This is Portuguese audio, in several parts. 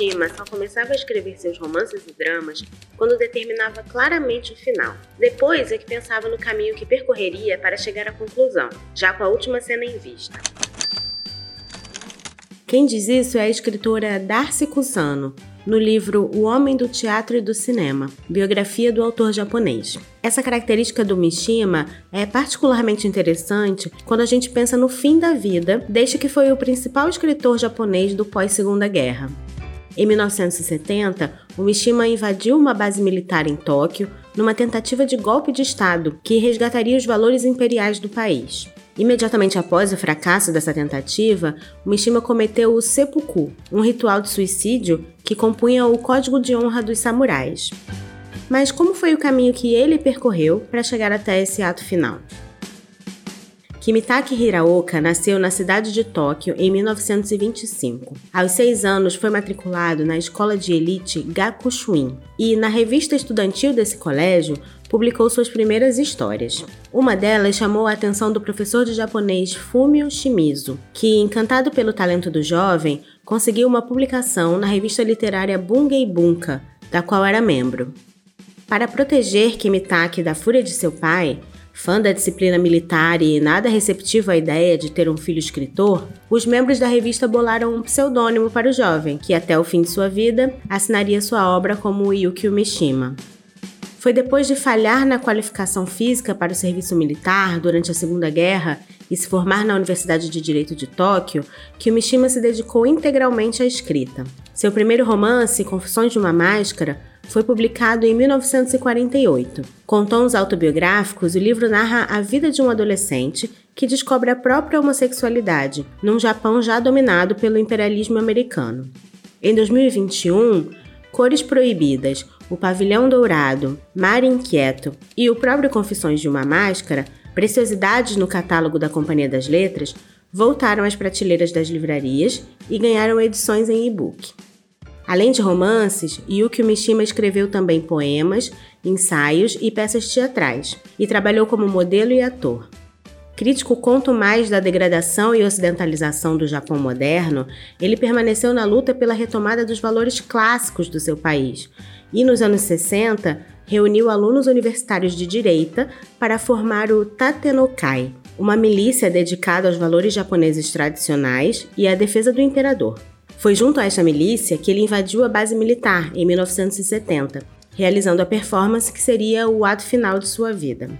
Mishima só começava a escrever seus romances e dramas quando determinava claramente o final. Depois é que pensava no caminho que percorreria para chegar à conclusão, já com a última cena em vista. Quem diz isso é a escritora Darcy Kusano, no livro O Homem do Teatro e do Cinema, biografia do autor japonês. Essa característica do Mishima é particularmente interessante quando a gente pensa no fim da vida, desde que foi o principal escritor japonês do pós-Segunda Guerra. Em 1970, o Mishima invadiu uma base militar em Tóquio numa tentativa de golpe de Estado que resgataria os valores imperiais do país. Imediatamente após o fracasso dessa tentativa, o Mishima cometeu o seppuku, um ritual de suicídio que compunha o código de honra dos samurais. Mas como foi o caminho que ele percorreu para chegar até esse ato final? Kimitake Hiraoka nasceu na cidade de Tóquio em 1925. Aos seis anos, foi matriculado na escola de elite Gakushuin e, na revista estudantil desse colégio, publicou suas primeiras histórias. Uma delas chamou a atenção do professor de japonês Fumio Shimizu, que, encantado pelo talento do jovem, conseguiu uma publicação na revista literária Bungei Bunka, da qual era membro. Para proteger Kimitake da fúria de seu pai, fã da disciplina militar e nada receptivo à ideia de ter um filho escritor, os membros da revista bolaram um pseudônimo para o jovem, que até o fim de sua vida assinaria sua obra como Yukio Mishima. Foi depois de falhar na qualificação física para o serviço militar durante a Segunda Guerra e se formar na Universidade de Direito de Tóquio que Mishima se dedicou integralmente à escrita. Seu primeiro romance, Confissões de uma Máscara, foi publicado em 1948. Com tons autobiográficos, o livro narra a vida de um adolescente que descobre a própria homossexualidade num Japão já dominado pelo imperialismo americano. Em 2021, Cores Proibidas, O Pavilhão Dourado, Mar Inquieto e o próprio Confissões de uma Máscara, preciosidades no catálogo da Companhia das Letras, voltaram às prateleiras das livrarias e ganharam edições em e-book. Além de romances, Yukio Mishima escreveu também poemas, ensaios e peças teatrais, e trabalhou como modelo e ator. Crítico quanto mais da degradação e ocidentalização do Japão moderno, ele permaneceu na luta pela retomada dos valores clássicos do seu país e, nos anos 60, reuniu alunos universitários de direita para formar o Tatenokai, uma milícia dedicada aos valores japoneses tradicionais e à defesa do imperador. Foi junto a esta milícia que ele invadiu a base militar em 1970, realizando a performance que seria o ato final de sua vida.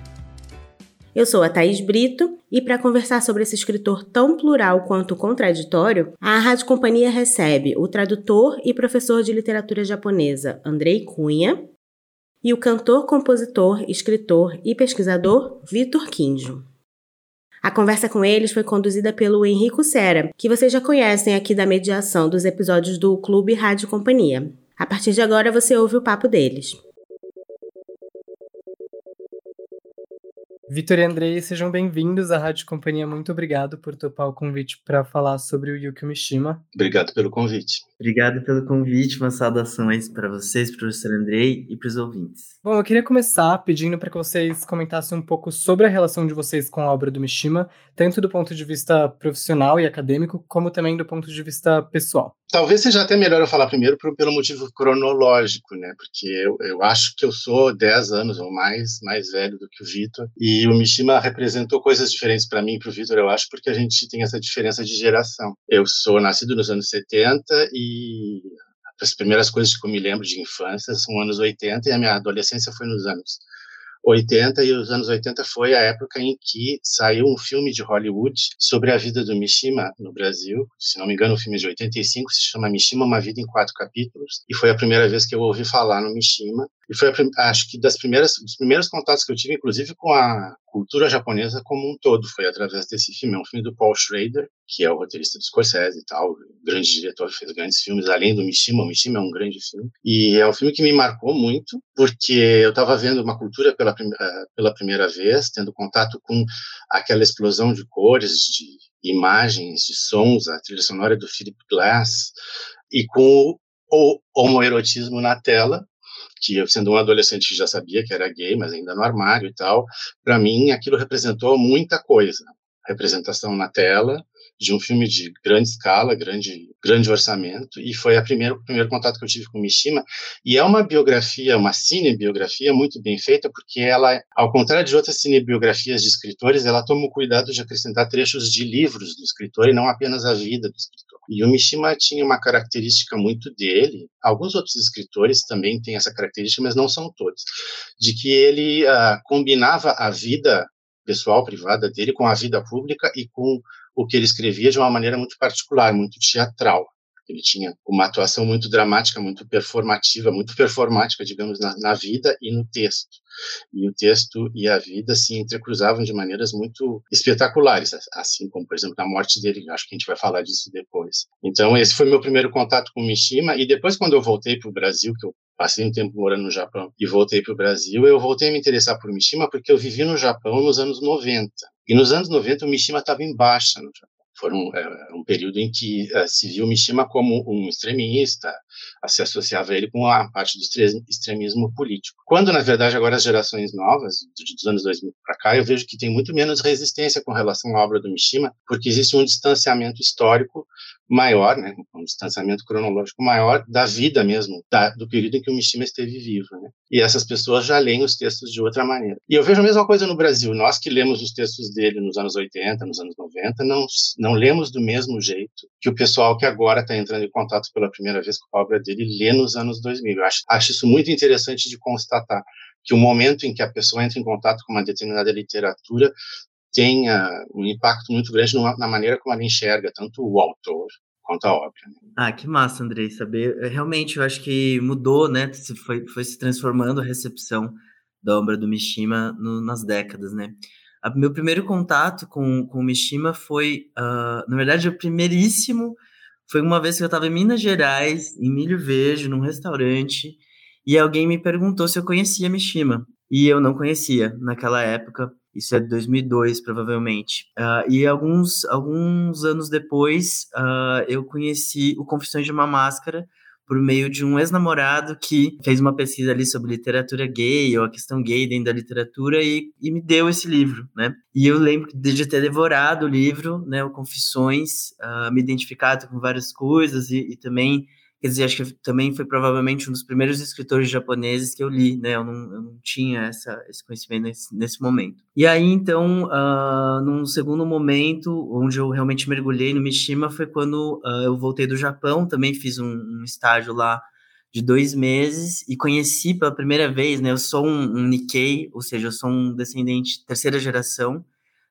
Eu sou a Thaís Brito e para conversar sobre esse escritor tão plural quanto contraditório, a Rádio Companhia recebe o tradutor e professor de literatura japonesa Andrei Cunha e o cantor, compositor, escritor e pesquisador Vitor Quinjo. A conversa com eles foi conduzida pelo Henrico Sera, que vocês já conhecem aqui da mediação dos episódios do Clube Rádio Companhia. A partir de agora você ouve o papo deles. Vitor e Andrei, sejam bem-vindos à Rádio Companhia. Muito obrigado por topar o convite para falar sobre o Yukio Mishima. Obrigado pelo convite. Obrigado pelo convite, uma saudação aí para vocês, professor Andrei, e para os ouvintes. Bom, eu queria começar pedindo para que vocês comentassem um pouco sobre a relação de vocês com a obra do Mishima, tanto do ponto de vista profissional e acadêmico, como também do ponto de vista pessoal. Talvez seja até melhor eu falar primeiro pelo motivo cronológico, né? Porque eu, eu acho que eu sou 10 anos ou mais mais velho do que o Vitor, e o Mishima representou coisas diferentes para mim e para o Vitor, eu acho, porque a gente tem essa diferença de geração. Eu sou nascido nos anos 70 e as primeiras coisas que eu me lembro de infância são anos 80 e a minha adolescência foi nos anos 80 e os anos 80 foi a época em que saiu um filme de Hollywood sobre a vida do Mishima no Brasil. Se não me engano, o filme é de 85 se chama Mishima, uma vida em quatro capítulos. E foi a primeira vez que eu ouvi falar no Mishima. E foi, a, acho que, das primeiras, dos primeiros contatos que eu tive, inclusive, com a cultura japonesa como um todo, foi através desse filme. É um filme do Paul Schrader, que é o roteirista do Scorsese e tal, grande diretor, fez grandes filmes, além do Mishima. O Mishima é um grande filme. E é um filme que me marcou muito, porque eu estava vendo uma cultura pela, eh, pela primeira vez, tendo contato com aquela explosão de cores, de imagens, de sons, a trilha sonora do Philip Glass, e com o homoerotismo na tela, que eu, sendo um adolescente que já sabia que era gay, mas ainda no armário e tal, para mim aquilo representou muita coisa. Representação na tela de um filme de grande escala, grande, grande orçamento, e foi a primeiro, o primeiro contato que eu tive com Mishima. E é uma biografia, uma cinebiografia muito bem feita, porque ela, ao contrário de outras cinebiografias de escritores, ela toma o cuidado de acrescentar trechos de livros do escritor e não apenas a vida do escritor. E o Mishima tinha uma característica muito dele, alguns outros escritores também têm essa característica, mas não são todos, de que ele uh, combinava a vida pessoal, privada dele com a vida pública e com o que ele escrevia de uma maneira muito particular, muito teatral. Ele tinha uma atuação muito dramática, muito performativa, muito performática, digamos, na, na, vida e no texto. E o texto e a vida se entrecruzavam de maneiras muito espetaculares, assim como, por exemplo, na morte dele, acho que a gente vai falar disso depois. Então, esse foi meu primeiro contato com Mishima, e depois, quando eu voltei para o Brasil, que eu passei um tempo morando no Japão e voltei para o Brasil, eu voltei a me interessar por Mishima porque eu vivi no Japão nos anos 90. E nos anos 90 o Mishima estava em baixa no Japão. Foi um, é, um período em que uh, se viu Mishima como um extremista, se associava ele com a parte do extremismo político. Quando, na verdade, agora as gerações novas, dos anos 2000 para cá, eu vejo que tem muito menos resistência com relação à obra do Mishima, porque existe um distanciamento histórico maior, né, um distanciamento cronológico maior da vida mesmo, da, do período em que o Mishima esteve vivo. Né? E essas pessoas já leem os textos de outra maneira. E eu vejo a mesma coisa no Brasil. Nós que lemos os textos dele nos anos 80, nos anos 90, não, não lemos do mesmo jeito que o pessoal que agora está entrando em contato pela primeira vez com a obra dele lê nos anos 2000. Eu acho, acho isso muito interessante de constatar que o momento em que a pessoa entra em contato com uma determinada literatura tenha um impacto muito grande na maneira como ela enxerga tanto o autor quanto a obra. Né? Ah, que massa, Andrei, saber. Realmente, eu acho que mudou, né? Foi, foi se transformando a recepção da obra do Mishima no, nas décadas, né? A, meu primeiro contato com, com o Mishima foi, uh, na verdade, o primeiríssimo foi uma vez que eu estava em Minas Gerais, em Milho Verde, num restaurante, e alguém me perguntou se eu conhecia Mishima. E eu não conhecia naquela época. Isso é de 2002, provavelmente. Uh, e alguns, alguns anos depois, uh, eu conheci o Confissões de uma Máscara por meio de um ex-namorado que fez uma pesquisa ali sobre literatura gay ou a questão gay dentro da literatura e, e me deu esse livro, né? E eu lembro de ter devorado o livro, né, o Confissões, uh, me identificado com várias coisas e, e também Quer dizer, acho que também foi provavelmente um dos primeiros escritores japoneses que eu li, né? Eu não, eu não tinha essa, esse conhecimento nesse, nesse momento. E aí, então, uh, num segundo momento, onde eu realmente mergulhei no Mishima, foi quando uh, eu voltei do Japão, também fiz um, um, estágio lá de dois meses e conheci pela primeira vez, né? Eu sou um, um Nikkei, ou seja, eu sou um descendente terceira geração,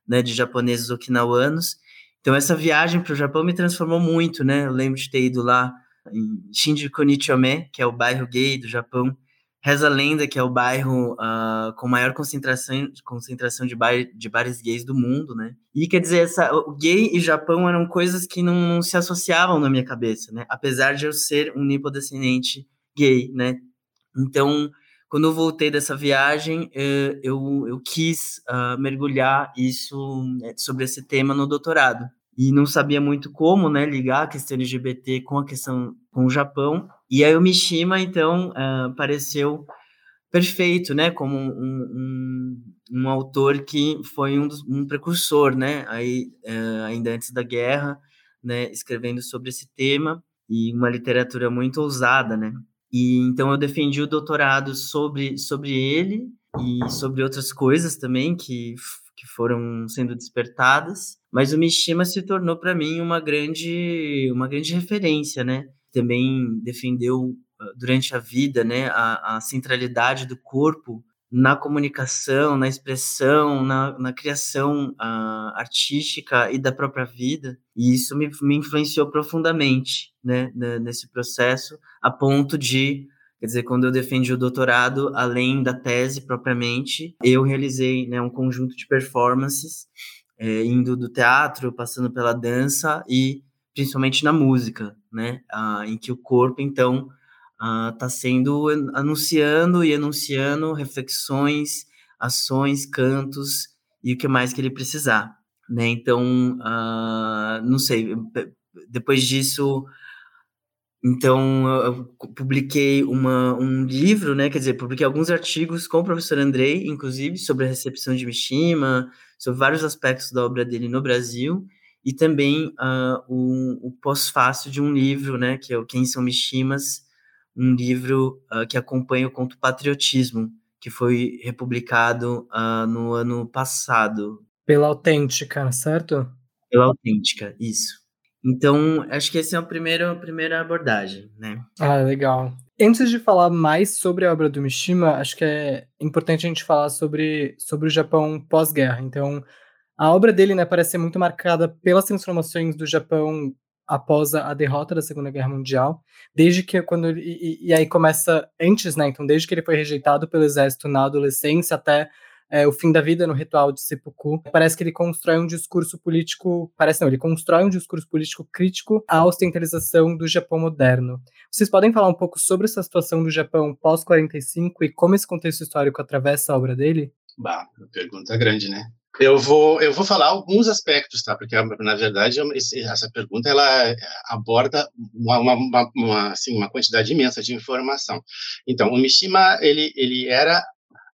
né? De japoneses okinawanos. Então, essa viagem para o Japão me transformou muito, né? Eu lembro de ter ido lá em Shinjuku Nichome, que é o bairro gay do Japão. Reza lenda que é o bairro uh, com maior concentração, concentração de, bar, de bares gays do mundo, né? E quer dizer, essa, o gay e Japão eram coisas que não, não se associavam na minha cabeça, né? Apesar de eu ser um nipodescendente gay, né? Então, quando eu voltei dessa viagem, eh, eu, eu quis uh, mergulhar isso né, sobre esse tema no doutorado e não sabia muito como, né, ligar a questão LGBT com a questão com o Japão. E aí o Mishima, então, uh, apareceu perfeito, né, como um, um, um, autor que foi um, dos, um precursor, né, aí, uh, ainda antes da guerra, né, escrevendo sobre esse tema e uma literatura muito ousada, né. E então eu defendi o doutorado sobre, sobre ele e sobre outras coisas também que que foram sendo despertadas, mas o Mishima se tornou para mim uma grande, uma grande referência, né? Também defendeu ah, durante a vida, né, a, a centralidade do corpo na comunicação, na expressão, na, na criação uh, artística e da própria vida. E isso me, me influenciou profundamente né, nesse processo, a ponto de Quer dizer, quando eu defendi o doutorado, além da tese propriamente, eu realizei né, um conjunto de performances, é, indo do teatro, passando pela dança e principalmente na música, né, ah, em que o corpo, então, está ah, sendo anunciando e enunciando reflexões, ações, cantos e o que mais que ele precisar. Né? Então, ah, não sei, depois disso então, eu publiquei uma, um livro, né? Quer dizer, publiquei alguns artigos com o professor Andrei, inclusive, sobre a recepção de Mishima, sobre vários aspectos da obra dele no Brasil. E também uh, o, o pós-fácil de um livro, né, que é o Quem São Mishimas, um livro uh, que acompanha o conto Patriotismo, que foi republicado uh, no ano passado. Pela Autêntica, certo? Pela Autêntica, isso. Então, acho que essa é a primeira, a primeira abordagem, né? Ah, legal. Antes de falar mais sobre a obra do Mishima, acho que é importante a gente falar sobre, sobre o Japão pós-guerra. Então, a obra dele né, parece ser muito marcada pelas transformações do Japão após a, derrota da Segunda Guerra Mundial, desde que quando e, e, aí começa antes, né? Então, desde que ele foi rejeitado pelo exército na adolescência até é, o fim da vida no ritual de seppuku, parece que ele constrói um discurso político, parece não, ele constrói um discurso político crítico à ostentalização do Japão moderno. Vocês podem falar um pouco sobre essa situação do Japão pós 45 e como esse contexto histórico atravessa a obra dele? Bah, pergunta grande, né? Eu vou, eu vou falar alguns aspectos, tá? Porque, na verdade, essa pergunta ela aborda uma, uma, uma, assim, uma quantidade imensa de informação. Então, o Mishima, ele, ele era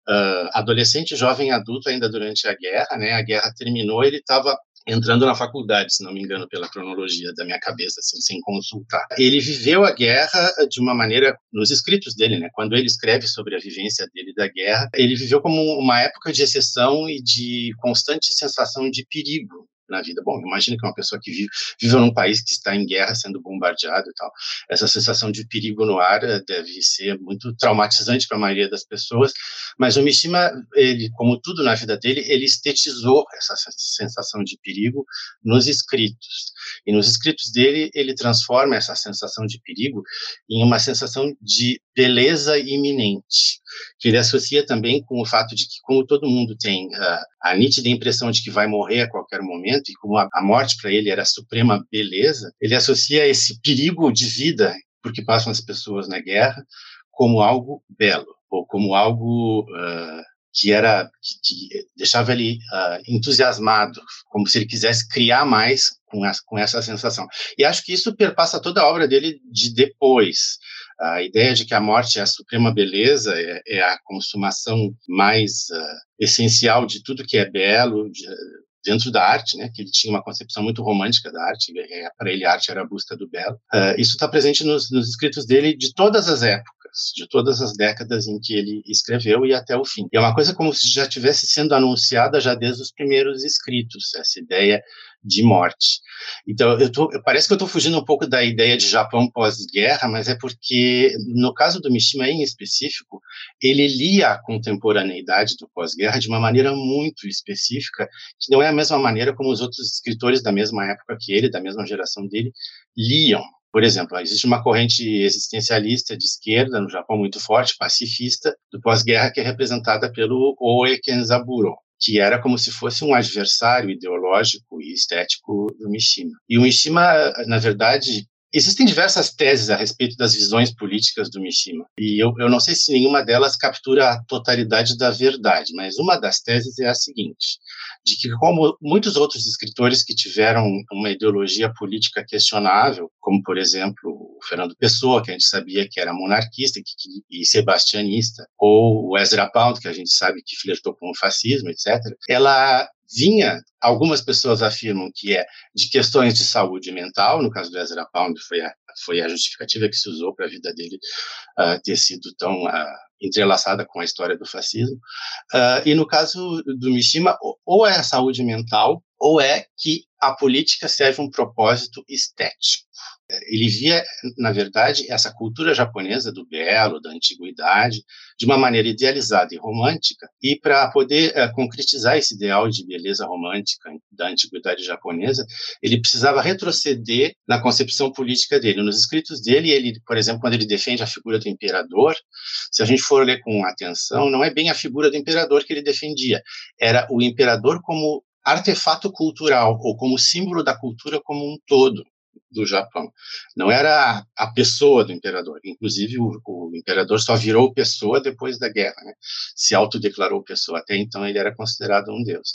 uh, adolescente, jovem adulto ainda durante a guerra, né? A guerra terminou, ele estava entrando na faculdade, se não me engano, pela cronologia da minha cabeça, assim, sem consultar. Ele viveu a guerra de uma maneira, nos escritos dele, né, quando ele escreve sobre a vivência dele da guerra, ele viveu como uma época de exceção e de constante sensação de perigo, na vida. Bom, imagina que uma pessoa que vive, vive num país que está em guerra, sendo bombardeado e tal, essa sensação de perigo no ar eh, deve ser muito traumatizante para a maioria das pessoas, mas o Mishima, ele, como tudo na vida dele, ele estetizou essa sensação de perigo nos escritos. E nos escritos dele, ele transforma essa sensação de perigo em uma sensação de beleza iminente, que ele associa também com o fato de que, como todo mundo tem uh, a nítida impressão de que vai morrer a qualquer momento, e como a, a morte para ele era a suprema beleza, ele associa esse perigo de vida porque passam as pessoas na guerra como algo belo, ou como algo uh, que era que, que deixava ele uh, entusiasmado, como se ele quisesse criar mais com essa, com essa sensação. E acho que isso perpassa toda a obra dele de depois. A ideia de que a morte é a suprema beleza, é, é a consumação mais uh, essencial de tudo que é belo, de, dentro da arte, né, que ele tinha uma concepção muito romântica da arte, para ele a arte era a busca do belo. Uh, isso está presente nos, nos, escritos dele de todas as épocas, de todas as décadas em que ele escreveu e até o fim. E é uma coisa como se já tivesse sendo anunciada já desde os primeiros escritos, essa ideia de morte. Então, eu tô, parece que eu estou fugindo um pouco da ideia de Japão pós-guerra, mas é porque, no caso do Mishima em específico, ele lia a contemporaneidade do pós-guerra de uma maneira muito específica, que não é a mesma maneira como os outros escritores da mesma época que ele, da mesma geração dele, liam. Por exemplo, existe uma corrente existencialista de esquerda no Japão muito forte, pacifista, do pós-guerra, que é representada pelo Oe Kenzaburo, que era como se fosse um adversário ideológico e estético do Mishima. E o Mishima, na verdade, Existem diversas teses a respeito das visões políticas do Mishima, e eu, eu não sei se nenhuma delas captura a totalidade da verdade, mas uma das teses é a seguinte: de que, como muitos outros escritores que tiveram uma ideologia política questionável, como, por exemplo, o Fernando Pessoa, que a gente sabia que era monarquista e sebastianista, ou o Ezra Pound, que a gente sabe que flertou com o fascismo, etc., ela vinha, algumas pessoas afirmam que é de questões de saúde mental, no caso do Ezra Pound foi a, foi a justificativa que se usou para a vida dele uh, ter sido tão uh, entrelaçada com a história do fascismo, uh, e no caso do Mishima, ou é a saúde mental, ou é que a política serve um propósito estético. Ele via, na verdade, essa cultura japonesa do belo, da antiguidade, de uma maneira idealizada e romântica, e para poder é, concretizar esse ideal de beleza romântica da antiguidade japonesa, ele precisava retroceder na concepção política dele. Nos escritos dele, ele, por exemplo, quando ele defende a figura do imperador, se a gente for ler com atenção, não é bem a figura do imperador que ele defendia, era o imperador como artefato cultural ou como símbolo da cultura como um todo do Japão. Não era a pessoa do imperador. Inclusive, o, o imperador só virou pessoa depois da guerra. Né? Se autodeclarou pessoa. Até então, ele era considerado um deus.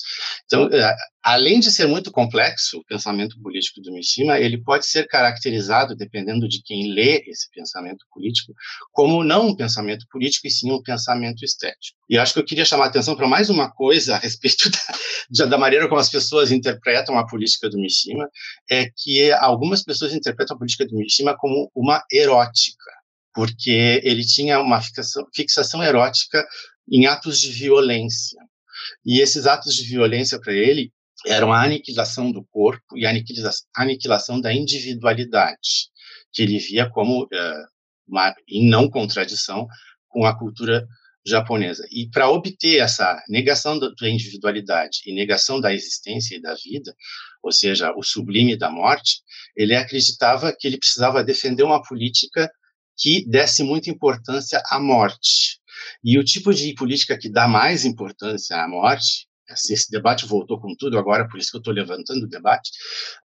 Então, é, além de ser muito complexo, o pensamento político do Mishima, ele pode ser caracterizado, dependendo de quem lê esse pensamento político, como não um pensamento político, e sim um pensamento estético. E acho que eu queria chamar a atenção para mais uma coisa a respeito da, da, maneira como as pessoas interpretam a política do Mishima, é que algumas pessoas interpretam a política do Mishima como uma erótica, porque ele tinha uma fixação, fixação erótica em atos de violência. E esses atos de violência para ele eram a aniquilação do corpo e a aniquilação, da individualidade, que ele via como uh, uma, em não contradição com a cultura japonesa. E para obter essa negação da individualidade e negação da existência e da vida, ou seja, o sublime da morte, ele acreditava que ele precisava defender uma política que desse muita importância à morte. E o tipo de política que dá mais importância à morte esse debate voltou com tudo agora, por isso que eu estou levantando o debate,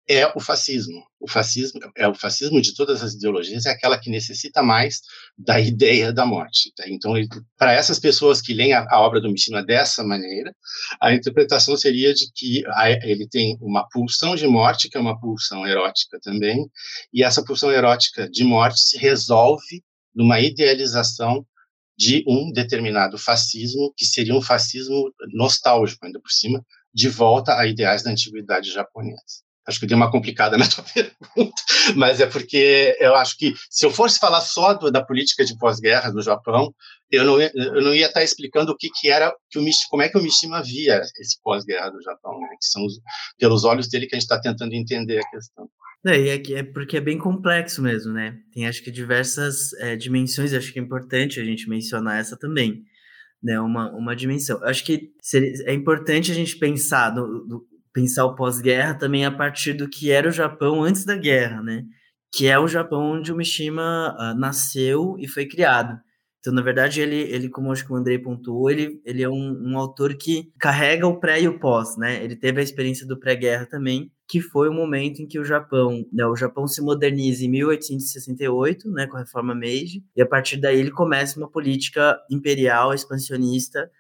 é o fascismo. O fascismo é o fascismo de todas as ideologias é aquela que necessita mais da ideia da morte. Tá? Então, para essas pessoas que leem a, a, obra do Mishima dessa maneira, a interpretação seria de que a, ele tem uma pulsão de morte, que é uma pulsão erótica também, e essa pulsão erótica de morte se resolve numa idealização de um determinado fascismo, que seria um fascismo nostálgico, ainda por cima, de volta a ideais da antiguidade japonesa. Acho que eu dei uma complicada na tua pergunta, mas é porque eu acho que se eu fosse falar só do, da política de pós-guerra do Japão, eu não, eu não ia estar explicando o que, que era, que o, como é que o Mishima via esse pós-guerra do Japão, né? que são os, pelos olhos dele que a gente está tentando entender a questão. É, é, porque é bem complexo mesmo, né? Tem acho que diversas é, dimensões, acho que é importante a gente mencionar essa também, né? Uma, uma dimensão. Acho que seria, é importante a gente pensar, do, do pensar o pós-guerra também a partir do que era o Japão antes da guerra, né? Que é o Japão onde o Mishima uh, nasceu e foi criado. Então, na verdade, ele, ele como acho que o Andrei pontuou, ele, ele é um, um autor que carrega o pré e o pós, né? Ele teve a experiência do pré-guerra também, que foi o momento em que o Japão, né, o Japão se moderniza em 1868, né, com a reforma Meiji, e a partir daí ele começa uma política imperial expansionista,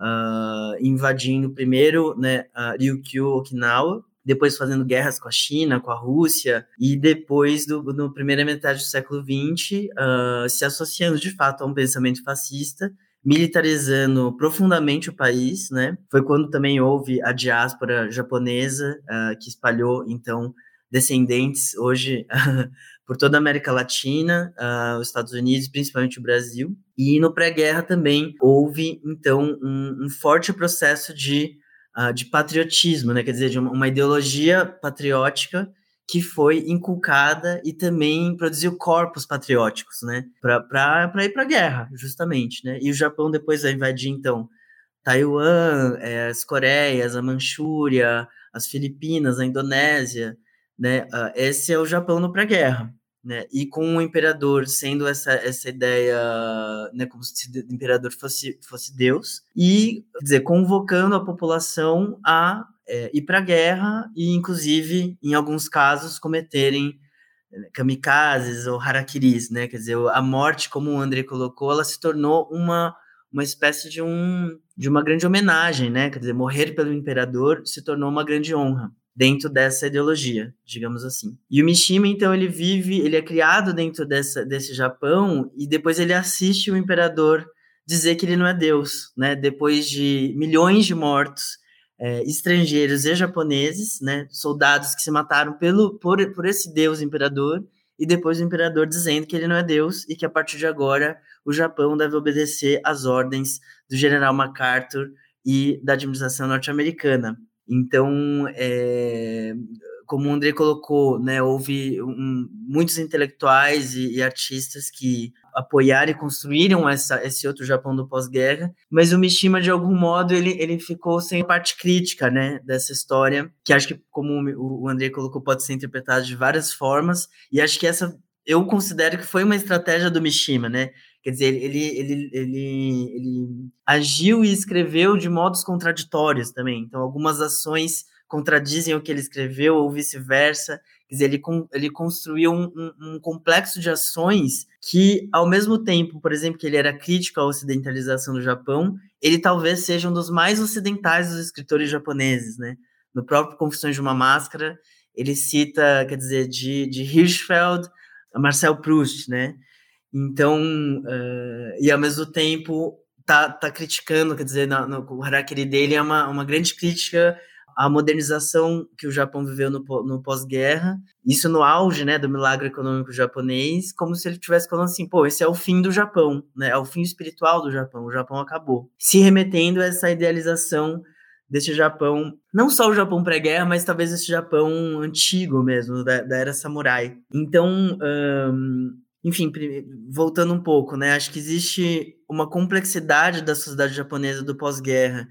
uh, invadindo primeiro né, Ryukyu, Okinawa, depois fazendo guerras com a China, com a Rússia, e depois, do, no primeira metade do século XX, uh, se associando de fato a um pensamento fascista, militarizando profundamente o país, né? Foi quando também houve a diáspora japonesa, uh, que espalhou, então, descendentes hoje por toda a América Latina, uh, os Estados Unidos, principalmente o Brasil. E no pré-guerra também houve, então, um, um forte processo de, uh, de patriotismo, né? Quer dizer, de uma, uma ideologia patriótica que foi inculcada e também produziu corpos patrióticos, né, para ir para a guerra, justamente, né, e o Japão depois vai invadir, então, Taiwan, é, as Coreias, a Manchúria, as Filipinas, a Indonésia, né, uh, esse é o Japão no pré-guerra, né, e com o imperador sendo essa, essa ideia, né, como se o imperador fosse, fosse Deus, e, quer dizer, convocando a população a é, ir para a guerra e, inclusive, em alguns casos, cometerem é, kamikazes ou harakiris, né? Quer dizer, a morte, como o André colocou, ela se tornou uma, uma espécie de, um, de uma grande homenagem, né? Quer dizer, morrer pelo imperador se tornou uma grande honra dentro dessa ideologia, digamos assim. E o Mishima, então, ele vive, ele é criado dentro dessa, desse Japão e depois ele assiste o imperador dizer que ele não é Deus, né? Depois de milhões de mortos, é, estrangeiros e japoneses, né, soldados que se mataram pelo, por, por esse deus imperador, e depois o imperador dizendo que ele não é deus e que a partir de agora o Japão deve obedecer às ordens do general MacArthur e da administração norte-americana. Então, é, como o André colocou, né, houve um, muitos intelectuais e, e, artistas que apoiaram e construíram essa, esse outro Japão do pós-guerra, mas o Mishima, de algum modo, ele, ele ficou sem a parte crítica né, dessa história, que acho que, como o André colocou, pode ser interpretado de várias formas, e acho que essa eu considero que foi uma estratégia do Mishima, né? Quer dizer, ele, ele, ele, ele agiu e escreveu de modos contraditórios também. Então, algumas ações contradizem o que ele escreveu ou vice-versa. Quer dizer, ele, ele construiu um, um, um, complexo de ações que, ao mesmo tempo, por exemplo, que ele era crítico à ocidentalização do Japão, ele talvez seja um dos mais ocidentais dos escritores japoneses, né? no próprio Confissões de uma Máscara, ele cita, quer dizer, de, de Hirschfeld a Marcel Proust, né? Então, uh, e ao mesmo tempo tá, tá criticando, quer dizer, no, no, o harakiri dele é uma, uma grande crítica à modernização que o Japão viveu no, no pós-guerra, isso no auge, né, do milagre econômico japonês, como se ele tivesse falando assim, pô, esse é o fim do Japão, né, é o fim espiritual do Japão, o Japão acabou. Se remetendo a essa idealização desse Japão, não só o Japão pré-guerra, mas talvez esse Japão antigo mesmo, da, da era samurai. Então, um, enfim, voltando um pouco, né? Acho que existe uma complexidade da sociedade japonesa do pós-guerra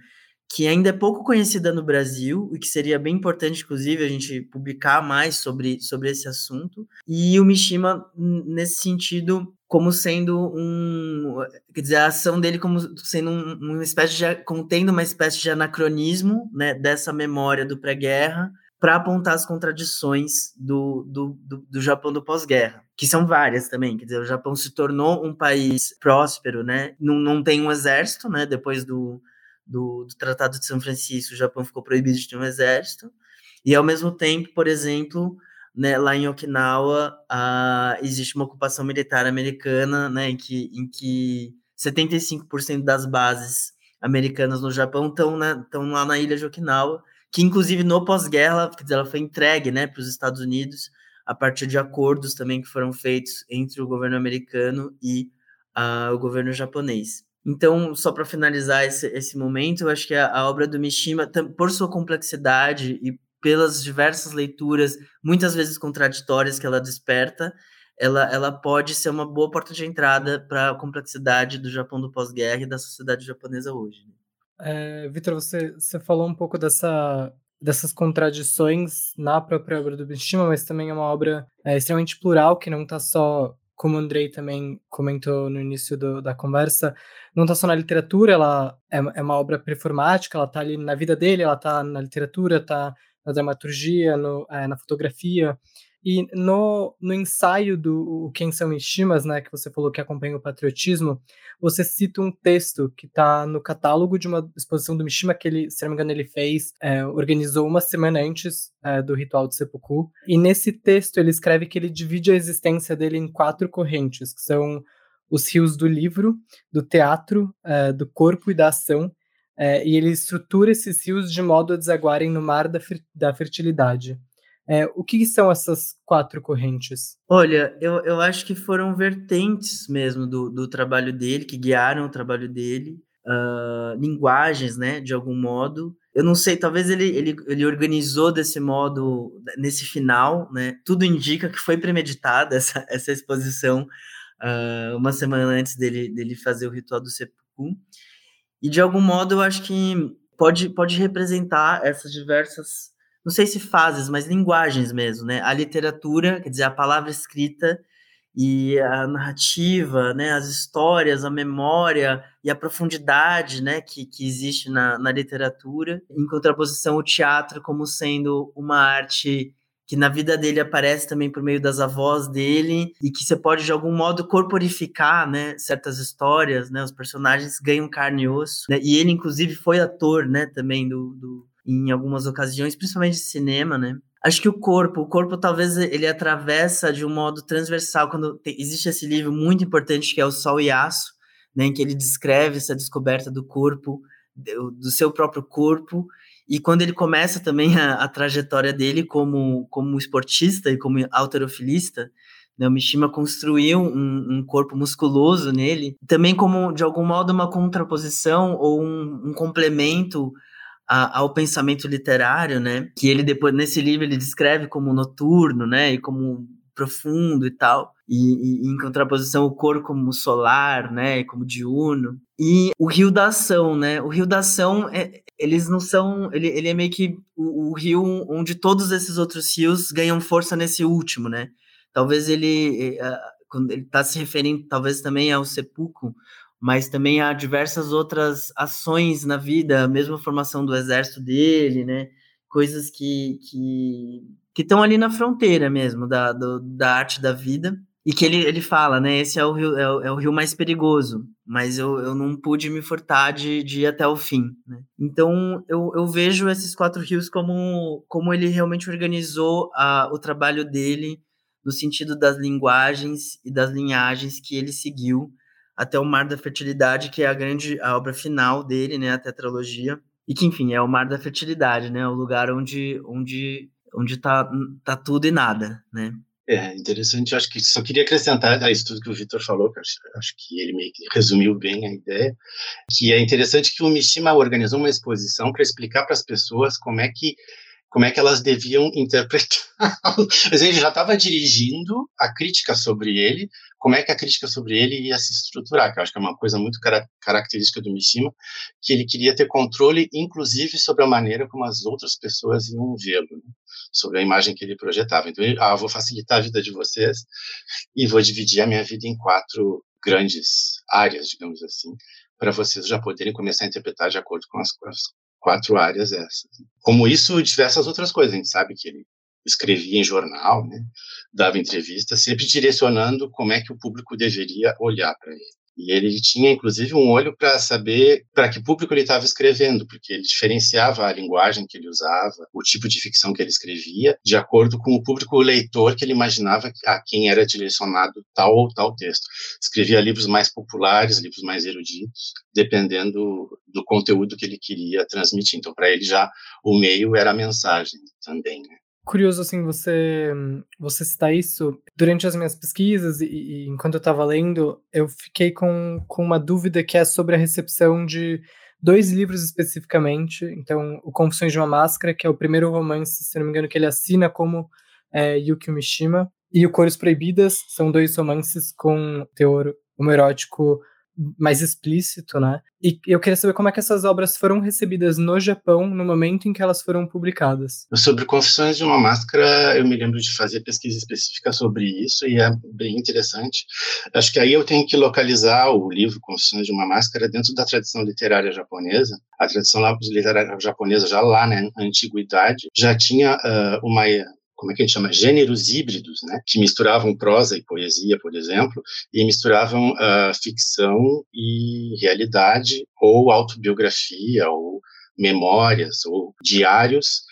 que ainda é pouco conhecida no Brasil e que seria bem importante, inclusive, a gente publicar mais sobre, sobre esse assunto. E o Mishima, nesse sentido, como sendo um. Quer dizer, a ação dele como sendo um, uma espécie de. contendo uma espécie de anacronismo né, dessa memória do pré-guerra para apontar as contradições do, do, do, do Japão do pós-guerra, que são várias também. Quer dizer, o Japão se tornou um país próspero, né? Não, não tem um exército, né? Depois do, do, do Tratado de São Francisco, o Japão ficou proibido de ter um exército. E, ao mesmo tempo, por exemplo, né, lá em Okinawa, uh, existe uma ocupação militar americana, né, em que, em que 75% das bases americanas no Japão estão lá na ilha de Okinawa, que inclusive no pós-guerra, quer dizer, ela foi entregue, né, para os Estados Unidos a partir de acordos também que foram feitos entre o governo americano e uh, o governo japonês. Então, só para finalizar esse, esse momento, eu acho que a, a, obra do Mishima, por sua complexidade e pelas diversas leituras, muitas vezes contraditórias que ela desperta, ela, ela pode ser uma boa porta de entrada para a complexidade do Japão do pós-guerra e da sociedade japonesa hoje. Né? É, Vitor, você, você falou um pouco dessa, dessas contradições na própria obra do Mishima, mas também é uma obra é, extremamente plural, que não está só, como o Andrei também comentou no início do, da conversa, não está só na literatura, ela é, é uma obra performática, ela está ali na vida dele, ela está na literatura, está na dramaturgia, no, é, na fotografia, e no, no ensaio do Quem São Mishimas, né, que você falou que acompanha o patriotismo, você cita um texto que está no catálogo de uma exposição do Mishima que ele, se não me engano, ele fez, é, organizou uma semana antes é, do ritual de seppuku. E nesse texto ele escreve que ele divide a existência dele em quatro correntes, que são os rios do livro, do teatro, é, do corpo e da ação, é, e ele estrutura esses rios de modo a desaguarem no mar da, da fertilidade. É, o que são essas quatro correntes? Olha, eu, eu acho que foram vertentes mesmo do, do trabalho dele, que guiaram o trabalho dele, uh, linguagens, né, de algum modo. Eu não sei, talvez ele, ele, ele organizou desse modo, nesse final, né? Tudo indica que foi premeditada essa, essa exposição uh, uma semana antes dele, dele fazer o ritual do sepulcro. E de algum modo eu acho que pode, pode representar essas diversas não sei se fases, mas linguagens mesmo, né? A literatura, quer dizer, a palavra escrita e a narrativa, né? As histórias, a memória e a profundidade, né? Que, que existe na, na literatura. Em contraposição, o teatro como sendo uma arte que na vida dele aparece também por meio das avós dele e que você pode de algum modo corporificar, né, certas histórias, né, os personagens ganham carne e osso, né, e ele inclusive foi ator, né, também do, do em algumas ocasiões, principalmente de cinema, né? Acho que o corpo, o corpo talvez ele atravessa de um modo transversal quando tem, existe esse livro muito importante que é o Sol e Aço, né, em que ele descreve essa descoberta do corpo, do, seu próprio corpo, e quando ele começa também a, a, trajetória dele como, como esportista e como alterofilista, né, o Mishima construiu um, um, corpo musculoso nele, também como, de algum modo, uma contraposição ou um, um complemento a, ao pensamento literário, né? Que ele depois nesse livro ele descreve como noturno, né? E como profundo e tal. E, e, em contraposição o corpo como solar, né, como diurno. E o rio da ação, né? O rio da ação, é, eles não são, ele, ele é meio que o, o, rio onde todos esses outros rios ganham força nesse último, né? Talvez ele, uh, quando ele está se referindo, talvez também ao sepulcro, mas também há diversas outras ações na vida, a mesma formação do exército dele, né? Coisas que que estão ali na fronteira mesmo da, do, da arte da vida. E que ele, ele fala, né? Esse é o rio, é o, é o rio mais perigoso, mas eu, eu não pude me furtar de, de ir até o fim. Né? Então eu, eu vejo esses quatro rios como, como ele realmente organizou a, o trabalho dele no sentido das linguagens e das linhagens que ele seguiu até o Mar da Fertilidade, que é a grande a obra final dele, né? A tetralogia. E que, enfim, é o Mar da Fertilidade, né? O lugar onde, onde, onde tá, tá tudo e nada, né? É interessante, acho que só queria acrescentar a isso tudo que o Vitor falou, que acho, acho, que ele meio que resumiu bem a ideia, que é interessante que o Mishima organizou uma exposição para explicar para as pessoas como é que como é que elas deviam interpretar. Mas ele já estava dirigindo a crítica sobre ele, como é que a crítica sobre ele ia se estruturar, que eu acho que é uma coisa muito cara característica do Mishima, que ele queria ter controle, inclusive, sobre a maneira como as outras pessoas iam vê-lo, né? sobre a imagem que ele projetava. Então, ele, ah, vou facilitar a vida de vocês e vou dividir a minha vida em quatro grandes áreas, digamos assim, para vocês já poderem começar a interpretar de acordo com as, as quatro áreas essas. Como isso, diversas outras coisas. A gente sabe que ele escrevia em jornal, né? dava entrevista, sempre direcionando como é que o público deveria olhar para ele. E ele tinha, inclusive, um olho para saber para que público ele estava escrevendo, porque ele diferenciava a linguagem que ele usava, o tipo de ficção que ele escrevia, de acordo com o público leitor que ele imaginava a quem era direcionado tal ou tal texto. Escrevia livros mais populares, livros mais eruditos, dependendo do conteúdo que ele queria transmitir. Então, para ele já o meio era a mensagem também. Né? Curioso assim você você citar isso durante as minhas pesquisas e, e enquanto eu estava lendo eu fiquei com, com uma dúvida que é sobre a recepção de dois livros especificamente então o Confissões de uma Máscara que é o primeiro romance se não me engano que ele assina como é, Mishima e o Cores Proibidas são dois romances com teor homoerótico mais explícito, né? E eu queria saber como é que essas obras foram recebidas no Japão no momento em que elas foram publicadas. Sobre Confissões de uma Máscara, eu me lembro de fazer pesquisa específica sobre isso e é bem interessante. Acho que aí eu tenho que localizar o livro Confissões de uma Máscara dentro da tradição literária japonesa. A tradição literária japonesa já lá na antiguidade já tinha uh, uma como é que a gente chama, gêneros híbridos, né, que misturavam prosa e poesia, por exemplo, e misturavam uh, ficção e realidade, ou autobiografia, ou memórias, ou diários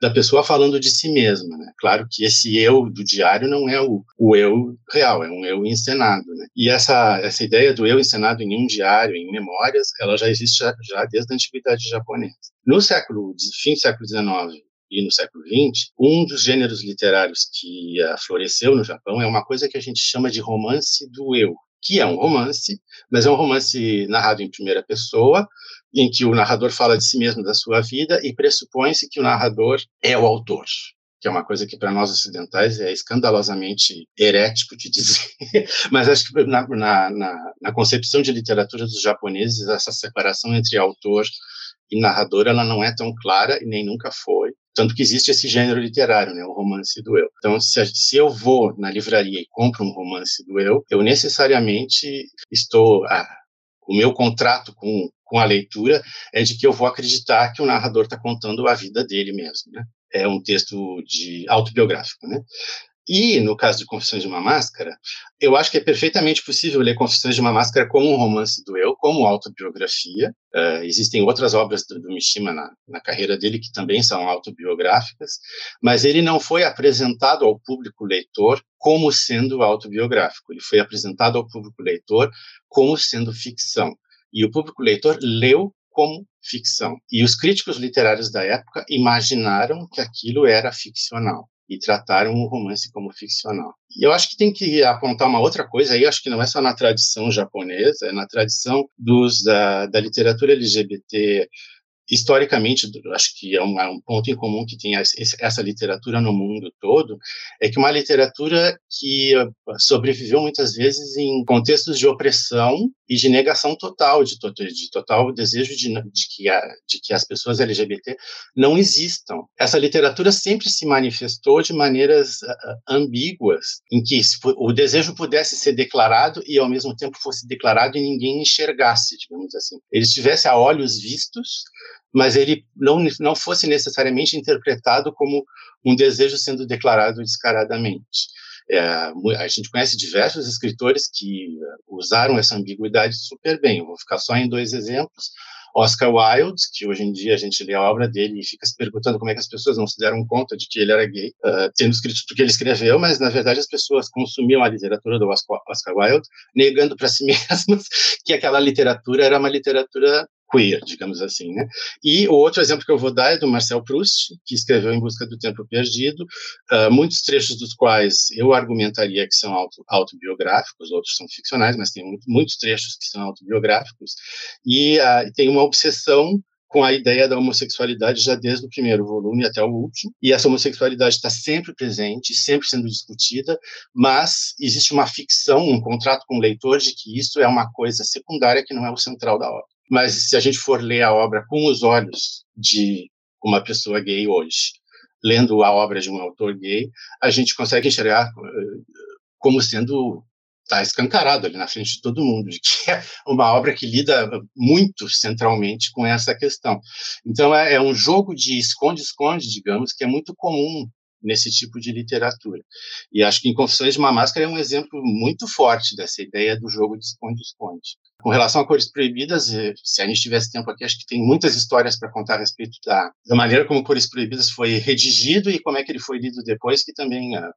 da pessoa falando de si mesma, né? Claro que esse eu do diário não é o, o eu real, é um eu encenado, né? E essa essa ideia do eu encenado em um diário, em memórias, ela já existe já, já desde a antiguidade japonesa. No século fim do século XIX e no século XX, um dos gêneros literários que floresceu no Japão é uma coisa que a gente chama de romance do eu, que é um romance, mas é um romance narrado em primeira pessoa, em que o narrador fala de si mesmo, da sua vida, e pressupõe-se que o narrador é o autor que é uma coisa que para nós ocidentais é escandalosamente herético de dizer, mas acho que na, na, na concepção de literatura dos japoneses, essa separação entre autor e narrador ela não é tão clara e nem nunca foi. Tanto que existe esse gênero literário, né, o romance do eu. Então, se, se eu vou na livraria e compro um romance do eu, eu necessariamente estou. O meu contrato com, com a leitura é de que eu vou acreditar que o narrador está contando a vida dele mesmo, né? É um texto de autobiográfico, né? E, no caso de Confissões de uma Máscara, eu acho que é perfeitamente possível ler Confissões de uma Máscara como um romance do eu, como autobiografia. Uh, existem outras obras do, do Mishima na, na, carreira dele que também são autobiográficas, mas ele não foi apresentado ao público leitor como sendo autobiográfico. Ele foi apresentado ao público leitor como sendo ficção. E o público leitor leu como ficção. E os críticos literários da época imaginaram que aquilo era ficcional e trataram o romance como ficcional. E eu acho que tem que apontar uma outra coisa aí, acho que não é só na tradição japonesa, é na tradição dos da, da literatura LGBT historicamente, acho que é um, é um, ponto em comum que tem essa literatura no mundo todo, é que uma literatura que ah, sobreviveu muitas vezes em contextos de opressão e de negação total, de, de total desejo de, de, que a, de que as pessoas LGBT não existam. Essa literatura sempre se manifestou de maneiras uh, ambíguas, em que o desejo pudesse ser declarado e, ao mesmo tempo, fosse declarado e ninguém enxergasse, digamos assim. Ele estivesse a olhos vistos, mas ele não, não fosse necessariamente interpretado como um desejo sendo declarado descaradamente. É, a gente conhece diversos escritores que usaram essa ambiguidade super bem. Eu vou ficar só em dois exemplos. Oscar Wilde, que hoje em dia a gente lê a obra dele e fica se perguntando como é que as pessoas não se deram conta de que ele era gay, uh, tendo escrito porque ele escreveu, mas na verdade as pessoas consumiam a literatura do Oscar Wilde, negando para si mesmas que aquela literatura era uma literatura queer, digamos assim, né? E o outro exemplo que eu vou dar é do Marcel Proust, que escreveu Em Busca do Tempo Perdido, uh, muitos trechos dos quais eu argumentaria que são auto, autobiográficos, outros são ficcionais, mas tem muito, muitos trechos que são autobiográficos, e uh, tem uma obsessão com a ideia da homossexualidade já desde o primeiro volume até o último. E essa homossexualidade está sempre presente, sempre sendo discutida, mas existe uma ficção, um contrato com o leitor de que isso é uma coisa secundária que não é o central da obra. Mas se a gente for ler a obra com os olhos de uma pessoa gay hoje, lendo a obra de um autor gay, a gente consegue enxergar eh, como sendo está escancarado ali na frente de todo mundo, de que é uma obra que lida muito centralmente com essa questão. Então, é, é um jogo de esconde-esconde, digamos, que é muito comum nesse tipo de literatura. E acho que em Confissões de uma Máscara é um exemplo muito forte dessa ideia do jogo de esconde-esconde. Com relação a Cores Proibidas, eh, se a gente tivesse tempo aqui, acho que tem muitas histórias para contar a respeito da, da, maneira como Cores Proibidas foi redigido e como é que ele foi lido depois, que também uh,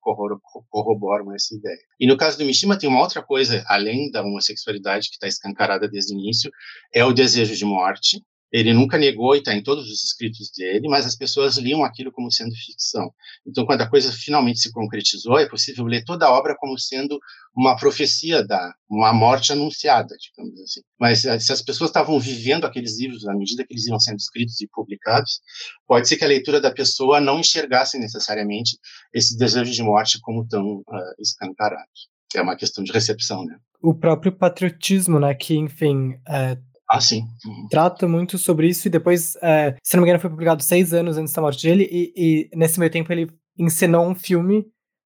corroboram essa ideia. E no caso do Mishima, tem uma outra coisa, além da homossexualidade que está escancarada desde o início, é o desejo de morte, ele nunca negou e está em todos os escritos dele, mas as pessoas liam aquilo como sendo ficção. Então, quando a coisa finalmente se concretizou, é possível ler toda a obra como sendo uma profecia da uma morte anunciada, digamos assim. Mas eh, se as pessoas estavam vivendo aqueles livros à medida que eles iam sendo escritos e publicados, pode ser que a leitura da pessoa não enxergasse necessariamente esse desejo de morte como tão uh, escancarado. É uma questão de recepção, né? O próprio patriotismo, né, que enfim é ah, sim. Uhum. Trata muito sobre isso e depois, é, se não me engano, foi publicado seis anos antes da morte dele e, e nesse meio tempo ele encenou um filme,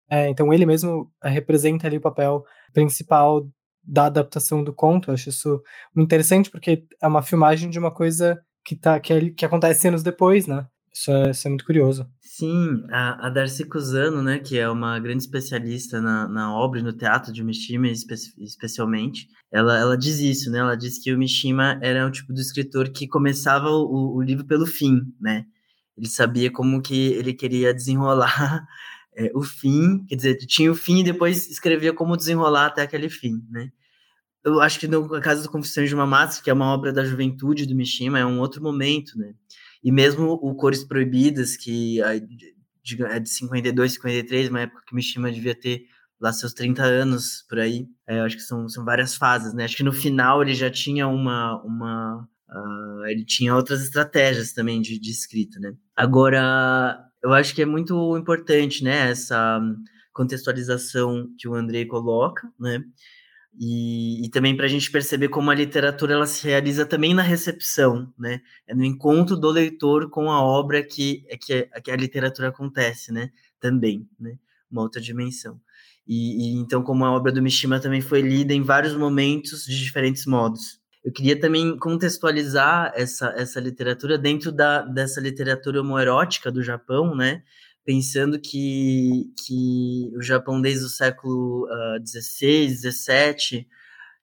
é, então ele mesmo é, representa ali o papel principal da adaptação do conto. Eu acho isso muito interessante porque é uma filmagem de uma coisa que, tá, que, é, que acontece anos depois, né? Isso é, isso é muito curioso. Sim, a, a Darcy Cusano, né, que é uma grande especialista na, na obra e no teatro de Mishima, espe especialmente, ela, ela diz isso, né? Ela diz que o Mishima era um tipo de escritor que começava o, o livro pelo fim, né? Ele sabia como que ele queria desenrolar é, o fim, quer dizer, tinha o fim e depois escrevia como desenrolar até aquele fim, né? Eu acho que no caso do Confissões de uma Massa, que é uma obra da juventude do Mishima, é um outro momento, né? E mesmo o Cores Proibidas, que é de 52, 53, uma época que Mishima devia ter lá seus 30 anos por aí. É, acho que são, são várias fases, né? Acho que no final ele já tinha uma. uma uh, ele tinha outras estratégias também de, de escrita, né? Agora, eu acho que é muito importante, né? Essa contextualização que o Andrei coloca, né? E, e também para a gente perceber como a literatura ela se realiza também na recepção, né? É no encontro do leitor com a obra que, é que, é, que a literatura acontece, né? Também, né? Uma outra dimensão. E, e, então, como a obra do Mishima também foi lida em vários momentos de diferentes modos. Eu queria também contextualizar essa, essa literatura dentro da, dessa literatura homoerótica do Japão, né? Pensando que, que o Japão desde o século XVI, uh, XVII,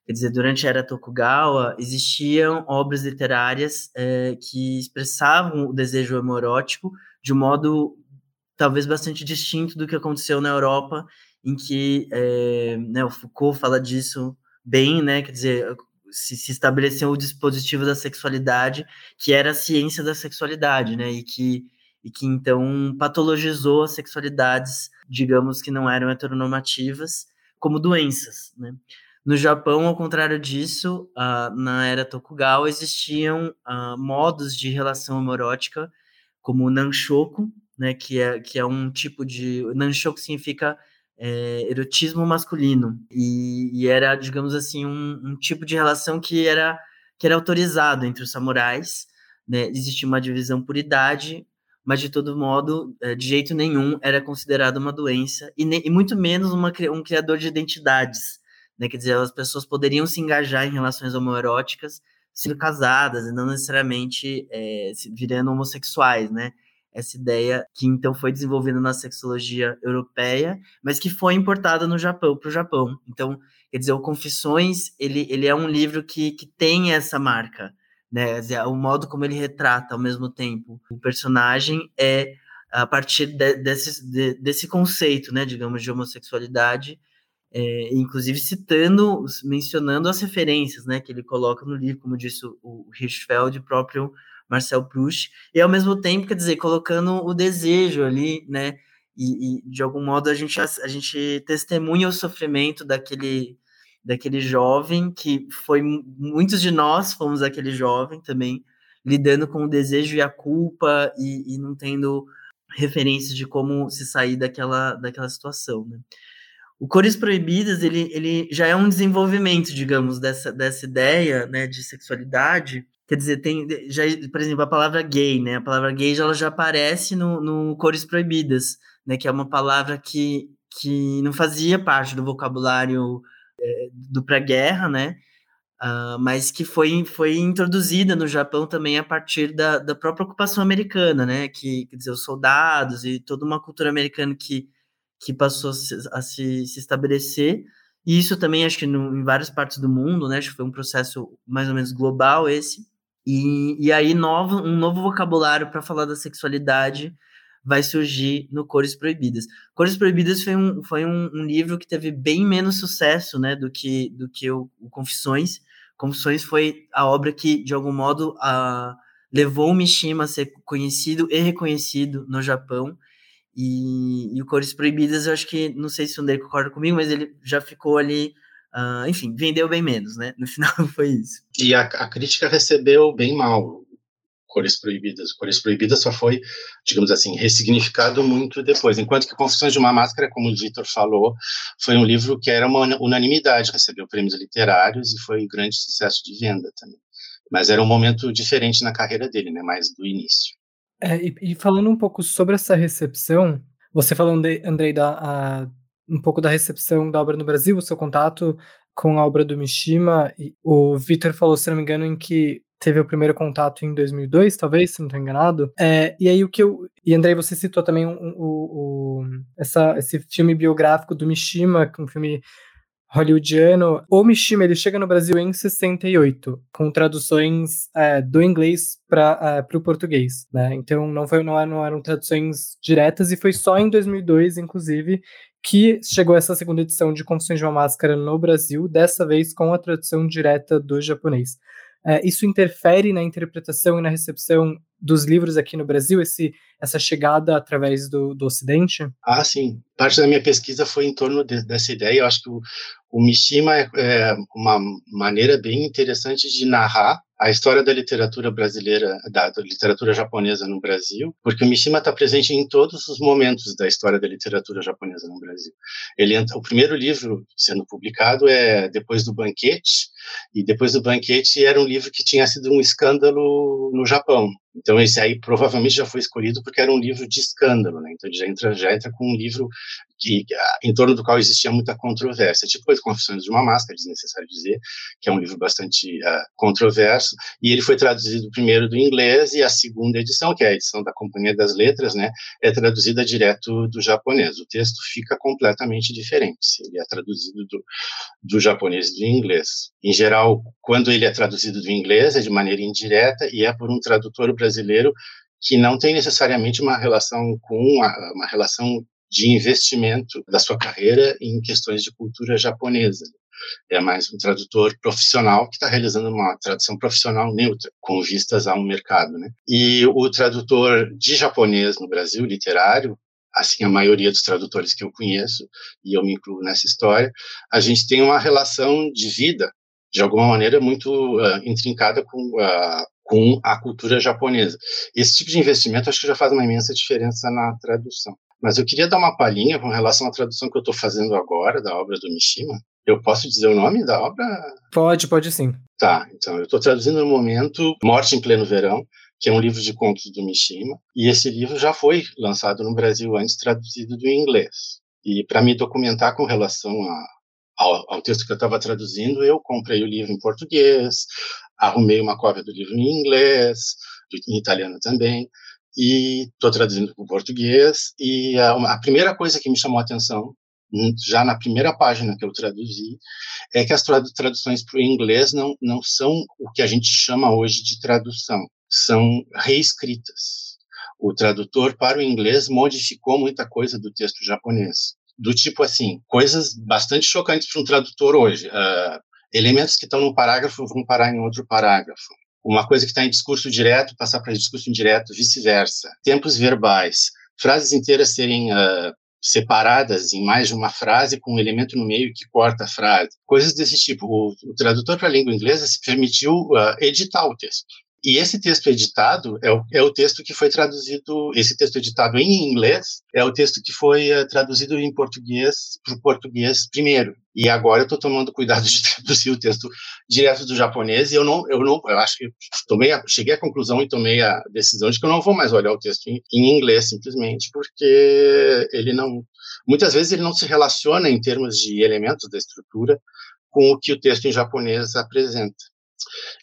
quer dizer, durante a era Tokugawa, existiam obras literárias uh, que expressavam o desejo homoerótico de um modo talvez bastante distinto do que aconteceu na Europa, em que uh, né, o Foucault fala disso bem, né, quer dizer, se, se estabeleceu o dispositivo da sexualidade, que era a ciência da sexualidade, né, e que e que então patologizou as sexualidades, digamos que não eram heteronormativas, como doenças. Né? No Japão, ao contrário disso, uh, na era Tokugawa existiam uh, modos de relação homoerótica, como o nanshoku, né, que, é, que é um tipo de... Nanshoku significa é, erotismo masculino, e, e, era, digamos assim, um, um tipo de relação que era, que era autorizado entre os samurais, né? existia uma divisão por idade, mas de todo modo, eh, de jeito nenhum era considerado uma doença e, e muito menos uma, um criador de identidades. Né? Quer dizer, as pessoas poderiam se engajar em relações homoeróticas sendo casadas e não necessariamente é, virando homossexuais, né? essa ideia que então foi desenvolvida na sexologia europeia, mas que foi importada no Japão, para o Japão. Então, quer dizer, o Confissões, ele, ele é um livro que, que tem essa marca, né? O modo como ele retrata ao mesmo tempo o personagem é a partir de, desse, de, desse conceito, né, digamos, de homossexualidade, é, inclusive citando, mencionando as referências, né, que ele coloca no livro, como disse o, o Hirschfeld, próprio Marcel Proust, e ao mesmo tempo, quer dizer, colocando o desejo ali, né, e, e de algum modo a gente, a, a gente testemunha o sofrimento daquele daquele jovem que foi muitos de nós fomos aquele jovem também lidando com o desejo e a culpa e, e não tendo referências de como se sair daquela, daquela situação, né? O Cores Proibidas, ele, ele já é um desenvolvimento, digamos, dessa, dessa ideia, né, de sexualidade, quer dizer, tem, já, por exemplo, a palavra gay, né, a palavra gay já, ela já aparece no, no Cores Proibidas, né, que é uma palavra que, que não fazia parte do vocabulário do pré-guerra, né, Uh, mas que foi, foi introduzida no Japão também a partir da, da própria ocupação americana, né? Que, quer dizer, os soldados e toda uma cultura americana que, que passou a se, se estabelecer. E isso também, acho que no, em várias partes do mundo, né? Acho que foi um processo mais ou menos global esse. E, e aí, novo, um novo vocabulário para falar da sexualidade vai surgir no Cores Proibidas. Cores Proibidas foi um, foi um, um livro que teve bem menos sucesso né, do que, do que o, o Confissões. Confissões foi a obra que, de algum modo, a, levou o Mishima a ser conhecido e reconhecido no Japão. E, e o Cores Proibidas, eu acho que, não sei se o André concorda comigo, mas ele já ficou ali Uh, enfim, vendeu bem menos, né? No final foi isso. E a, a, crítica recebeu bem mal. Cores Proibidas. Cores Proibidas só foi, digamos assim, ressignificado muito depois. Enquanto que Confissões de uma Máscara, como o Vitor falou, foi um livro que era uma unanimidade, recebeu prêmios literários e foi um grande sucesso de venda também. Mas era um momento diferente na carreira dele, né? Mais do início. É, e, e, falando um pouco sobre essa recepção, você falou, Andrei, da, a, um pouco da recepção da obra no Brasil, o seu contato com a obra do Mishima. o Vitor falou, se não me engano, em que teve o primeiro contato em 2002, talvez, se não estou enganado. É, e aí o que eu. E Andrei, você citou também o, essa, esse filme biográfico do Mishima, é um filme hollywoodiano. O Mishima ele chega no Brasil em 68, com traduções é, do inglês para é, o português, né? Então não, foi, não, não eram traduções diretas e foi só em 2002, inclusive, que chegou essa segunda edição de Confissões de uma Máscara no Brasil, dessa vez com a tradução direta do japonês. É, isso interfere na interpretação e na recepção dos livros aqui no Brasil, esse, essa chegada através do, do Ocidente? Ah, sim. Parte da minha pesquisa foi em torno de, dessa ideia. Eu acho que o, o Mishima é, é uma maneira bem interessante de narrar a história da literatura brasileira, da, da literatura japonesa no Brasil, porque o Mishima está presente em todos os momentos da história da literatura japonesa no Brasil. Ele, o primeiro livro sendo publicado é Depois do Banquete, e Depois do Banquete era um livro que tinha sido um escândalo no Japão. Então esse aí provavelmente já foi escolhido porque era um livro de escândalo, né? Então já entra, já entra com um livro que, em torno do qual existia muita controvérsia, tipo As Confissões de uma Máscara, desnecessário dizer, que é um livro bastante uh, controverso, e ele foi traduzido primeiro do inglês, e a segunda edição, que é a edição da Companhia das Letras, né, é traduzida direto do japonês. O texto fica completamente diferente, ele é traduzido do, do japonês e do inglês. Em geral, quando ele é traduzido do inglês, é de maneira indireta, e é por um tradutor brasileiro que não tem necessariamente uma relação com uma, uma relação de investimento da sua carreira em questões de cultura japonesa. É mais um tradutor profissional que está realizando uma tradução profissional neutra, com vistas a um mercado. Né? E o tradutor de japonês no Brasil, literário, assim a maioria dos tradutores que eu conheço, e eu me incluo nessa história, a gente tem uma relação de vida, de alguma maneira, muito uh, intrincada com, uh, com a cultura japonesa. Esse tipo de investimento acho que já faz uma imensa diferença na tradução. Mas eu queria dar uma palhinha com relação à tradução que eu estou fazendo agora da obra do Mishima. Eu posso dizer o nome da obra? Pode, pode sim. Tá, então eu estou traduzindo no momento Morte em Pleno Verão, que é um livro de contos do Mishima, e esse livro já foi lançado no Brasil antes, traduzido do inglês. E para me documentar com relação a, ao, ao, texto que eu estava traduzindo, eu comprei o livro em português, arrumei uma cópia do livro em inglês, em italiano também, e estou traduzindo para o português. E a, a, primeira coisa que me chamou a atenção, hum, já na primeira página que eu traduzi, é que as traduções para o inglês não, não são o que a gente chama hoje de tradução, são reescritas. O tradutor para o inglês modificou muita coisa do texto japonês. Do tipo assim, coisas bastante chocantes para um tradutor hoje. Uh, elementos que estão num parágrafo vão parar em outro parágrafo uma coisa que está em discurso direto passar para discurso indireto, vice-versa. Tempos verbais, frases inteiras serem uh, separadas em mais de uma frase com um elemento no meio que corta a frase, coisas desse tipo. O, o tradutor para a língua inglesa se permitiu uh, editar o texto. E esse texto editado é o, é o texto que foi traduzido, esse texto editado em inglês é o texto que foi uh, traduzido em português para o português primeiro. E agora eu estou tomando cuidado de traduzir o texto direto do japonês e eu não, eu não, eu acho que tomei, a, cheguei à conclusão e tomei a decisão de que eu não vou mais olhar o texto em, em inglês simplesmente porque ele não, muitas vezes ele não se relaciona em termos de elementos da estrutura com o que o texto em japonês apresenta.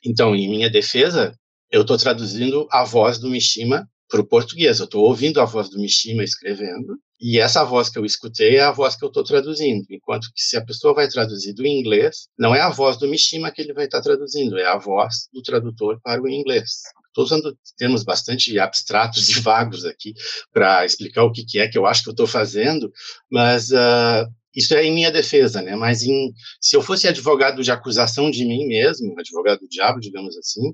Então, em minha defesa, eu estou traduzindo a voz do Mishima para o português. Eu estou ouvindo a voz do Mishima escrevendo, e essa voz que eu escutei é a voz que eu estou traduzindo. Enquanto que se a pessoa vai traduzir do inglês, não é a voz do Mishima que ele vai estar tá traduzindo, é a voz do tradutor para o inglês. Estou usando termos bastante abstratos e vagos aqui para explicar o que, que, é que eu acho que eu estou fazendo, mas uh, isso é em minha defesa, né? Mas em, se eu fosse advogado de acusação de mim mesmo, advogado do diabo, digamos assim,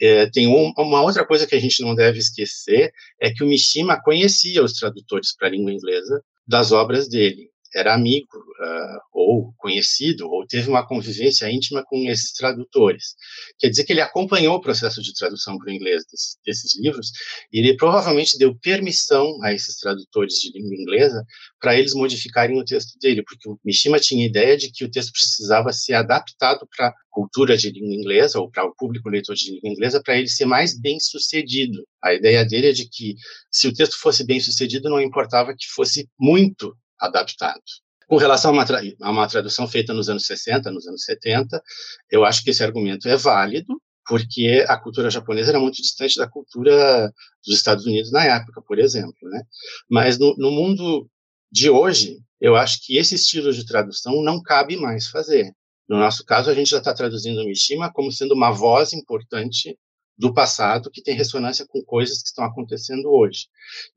é, tem um, uma outra coisa que a gente não deve esquecer é que o Mishima conhecia os tradutores para a língua inglesa das obras dele era amigo uh, ou conhecido ou teve uma convivência íntima com esses tradutores. Quer dizer que ele acompanhou o processo de tradução para o inglês desses, livros e ele provavelmente deu permissão a esses tradutores de língua inglesa para eles modificarem o texto dele, porque o Mishima tinha ideia de que o texto precisava ser adaptado para a cultura de língua inglesa ou para o público leitor de língua inglesa para ele ser mais bem sucedido. A ideia dele é de que se o texto fosse bem sucedido, não importava que fosse muito adaptado. Com relação a uma, a uma tradução feita nos anos 60, nos anos 70, eu acho que esse argumento é válido, porque a cultura japonesa era muito distante da cultura dos Estados Unidos na época, por exemplo, né? Mas no, no mundo de hoje, eu acho que esse estilo de tradução não cabe mais fazer. No nosso caso, a gente já está traduzindo Mishima como sendo uma voz importante do passado que tem ressonância com coisas que estão acontecendo hoje.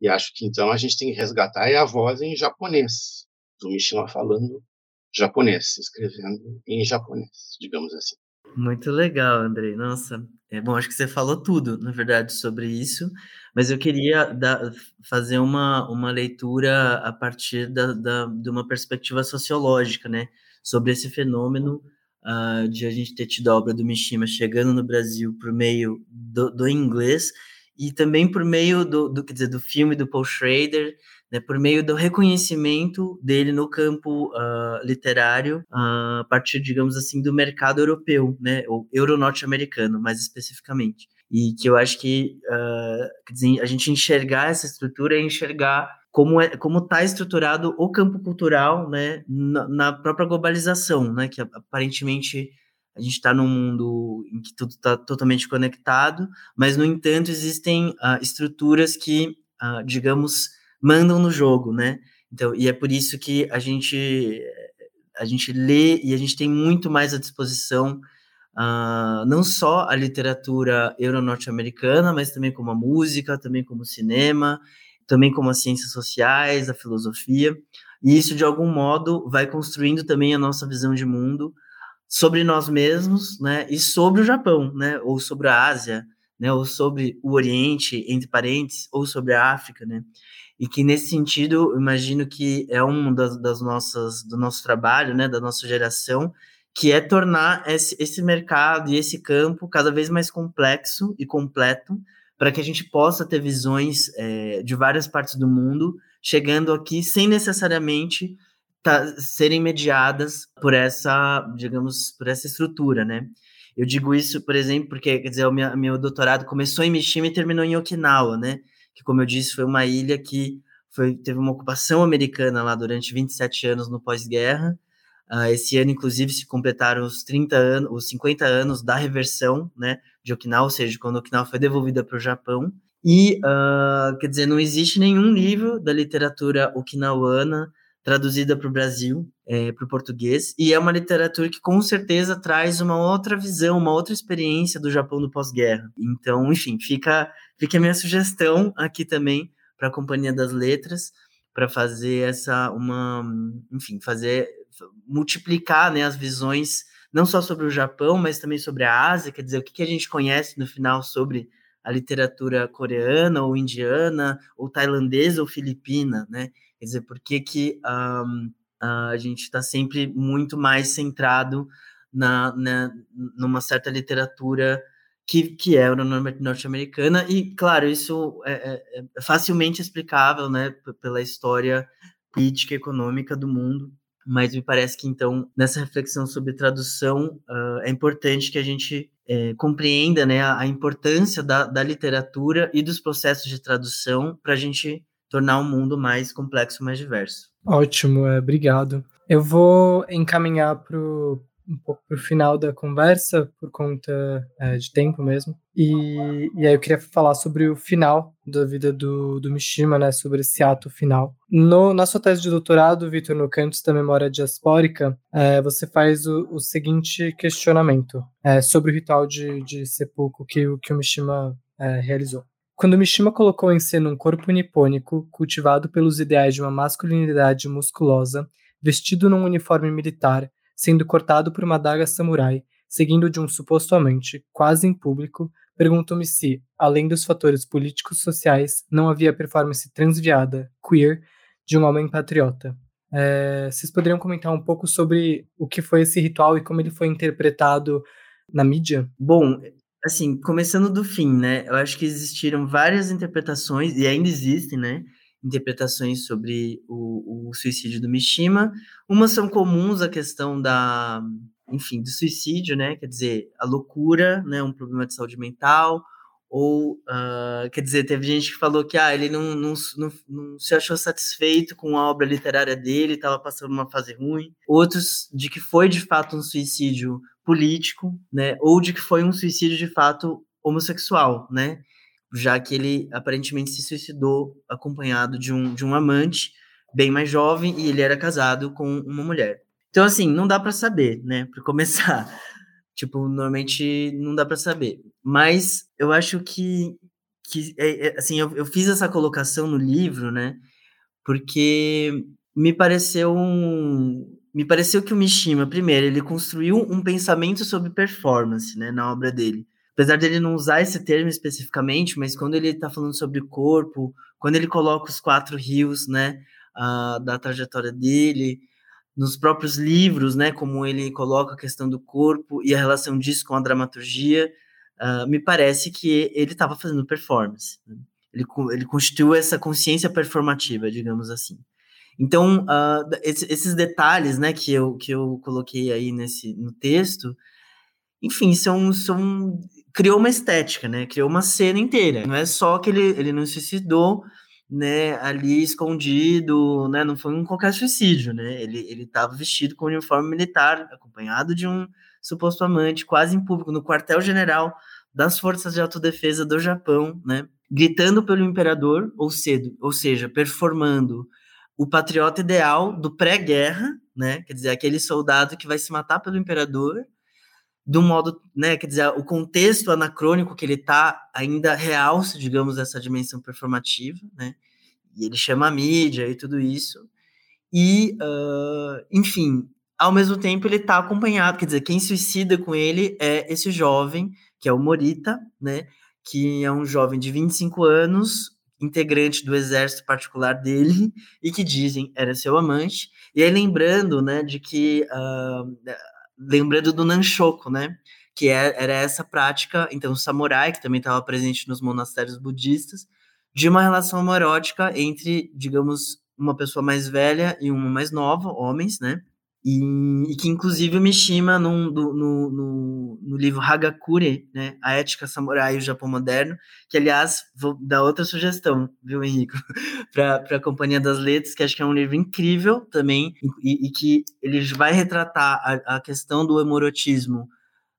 E acho que então a gente tem que resgatar é a voz em japonês, do Mishima falando japonês, escrevendo em japonês, digamos assim. Muito legal, Andrei. Nossa, é bom, acho que você falou tudo, na verdade, sobre isso, mas eu queria fazer uma, uma leitura a partir da, da, de uma perspectiva sociológica, né, sobre esse fenômeno uh, de a gente ter tido a obra do Mishima chegando no Brasil por meio do, do inglês e também por meio do, do, quer dizer, do filme do Paul Schrader, né, por meio do reconhecimento dele no campo uh, literário, uh, a partir, digamos assim, do mercado europeu, né, ou euro-norte-americano, mais especificamente. E que eu acho que uh, dizer, a gente enxergar essa estrutura é enxergar como é como está estruturado o campo cultural né, na, na, própria globalização, né, que aparentemente a gente está num mundo em que tudo está totalmente conectado, mas no entanto existem uh, estruturas que, uh, digamos, mandam no jogo, né? Então, e é por isso que a gente a gente lê e a gente tem muito mais à disposição Uh, não só a literatura euro-norte-americana, mas também como a música, também como o cinema, também como as ciências sociais, a filosofia, e isso de algum modo vai construindo também a nossa visão de mundo sobre nós mesmos, né, e sobre o Japão, né, ou sobre a Ásia, né, ou sobre o Oriente, entre parênteses, ou sobre a África, né, e que nesse sentido, imagino que é um das, das nossas, do nosso trabalho, né, da nossa geração, que é tornar esse, esse mercado e esse campo cada vez mais complexo e completo, para que a gente possa ter visões é, de várias partes do mundo chegando aqui sem necessariamente tá, serem mediadas por essa, digamos, por essa estrutura, né? Eu digo isso, por exemplo, porque, quer dizer, o meu, meu doutorado começou em Mishima e terminou em Okinawa, né? Que, como eu disse, foi uma ilha que foi, teve uma ocupação americana lá durante 27 anos no pós-guerra. Uh, esse ano, inclusive, se completaram os 30 anos, os 50 anos da reversão, né? de Okinawa, ou seja, quando Okinawa foi devolvida para o Japão. E, uh, quer dizer, não existe nenhum livro da literatura okinawana traduzida para o Brasil, é, para o português, e é uma literatura que com certeza traz uma outra visão, uma outra experiência do Japão do pós-guerra. Então, enfim, fica, fica a minha sugestão aqui também para a Companhia das Letras, para fazer essa, uma, enfim, fazer, multiplicar né, as visões, não só sobre o Japão, mas também sobre a Ásia, quer dizer, o que, que a gente conhece no final sobre a literatura coreana ou indiana, ou tailandesa ou filipina, né? Quer dizer, por que, que um, a gente está sempre muito mais centrado na, na, numa certa literatura que, que é norte-americana, e, claro, isso é, é, é, facilmente explicável né, pela história política e econômica do mundo, mas me parece que, então, nessa reflexão sobre tradução, uh, é importante que a gente é, compreenda né, a, a importância da, da literatura e dos processos de tradução para a gente tornar o mundo mais complexo, mais diverso. Ótimo, é, obrigado. Eu vou encaminhar para um pouco para o final da conversa, por conta é, de tempo mesmo. E, e aí eu queria falar sobre o final da vida do, do Mishima, né, sobre esse ato final. No, na sua tese de doutorado, Vitor, no Cantos da Memória Diaspórica, é, você faz o, o seguinte questionamento é, sobre o ritual de, de sepulcro que, que o Mishima é, realizou. Quando Mishima colocou em cena um corpo nipônico, cultivado pelos ideais de uma masculinidade musculosa, vestido num uniforme militar, sendo cortado por uma daga samurai, seguindo de um suposto amante, quase em público, pergunto-me se, além dos fatores políticos sociais, não havia performance transviada, queer, de um homem patriota. É, vocês poderiam comentar um pouco sobre o que foi esse ritual e como ele foi interpretado na mídia? Bom, assim, começando do fim, né? Eu acho que existiram várias interpretações, e ainda existem, né? Interpretações sobre o, o suicídio do Mishima. Umas são comuns, a questão da, enfim, do suicídio, né? Quer dizer, a loucura, né? Um problema de saúde mental. Ou, uh, quer dizer, teve gente que falou que ah, ele não, não, não, não se achou satisfeito com a obra literária dele, estava passando uma fase ruim. Outros de que foi de fato um suicídio político, né? Ou de que foi um suicídio de fato homossexual, né? Já que ele aparentemente se suicidou acompanhado de um, de um amante bem mais jovem e ele era casado com uma mulher. Então, assim, não dá para saber, né? Para começar. tipo, normalmente não dá para saber. Mas eu acho que, que é, é, assim, eu, eu fiz essa colocação no livro, né? Porque me pareceu um, me pareceu que o Mishima, primeiro, ele construiu um pensamento sobre performance, né, na obra dele. Apesar dele não usar esse termo especificamente, mas quando ele está falando sobre corpo, quando ele coloca os quatro rios, né, da trajetória dele, nos próprios livros, né, como ele coloca a questão do corpo e a relação disso com a dramaturgia, uh, me parece que ele estava fazendo performance. Né? Ele, ele constituiu essa consciência performativa, digamos assim. Então, uh, esses detalhes, né, que eu, que eu coloquei aí nesse, no texto, enfim, são, são, criou uma estética, né, criou uma cena inteira. Não é só que ele, ele não suicidou, né, ali escondido, né, não foi um qualquer suicídio, né, ele, ele estava vestido com uniforme militar, acompanhado de um suposto amante, quase em público, no quartel-general das Forças de Autodefesa do Japão, né, gritando pelo imperador, ou, cedo, ou seja, performando o patriota ideal do pré-guerra, né? Quer dizer, aquele soldado que vai se matar pelo imperador, do modo, né? Quer dizer, o contexto anacrônico que ele está ainda realça, digamos, essa dimensão performativa, né? E ele chama a mídia e tudo isso. E, uh, enfim, ao mesmo tempo ele está acompanhado, quer dizer, quem suicida com ele é esse jovem, que é o Morita, né? Que é um jovem de 25 anos, integrante do exército particular dele e que dizem era seu amante. E aí lembrando, né, de que uh, lembrando do Nanshoko, né, que é, era essa prática, então samurai que também estava presente nos monastérios budistas, de uma relação homoerótica entre, digamos, uma pessoa mais velha e uma mais nova, homens, né? E, e, que inclusive o Mishima no, no, no, no, livro Hagakure, né, A Ética Samurai e o Japão Moderno, que aliás vou dar outra sugestão, viu, Henrique, para a Companhia das Letras, que acho que é um livro incrível também, e, e que ele vai retratar a, a, questão do hemorotismo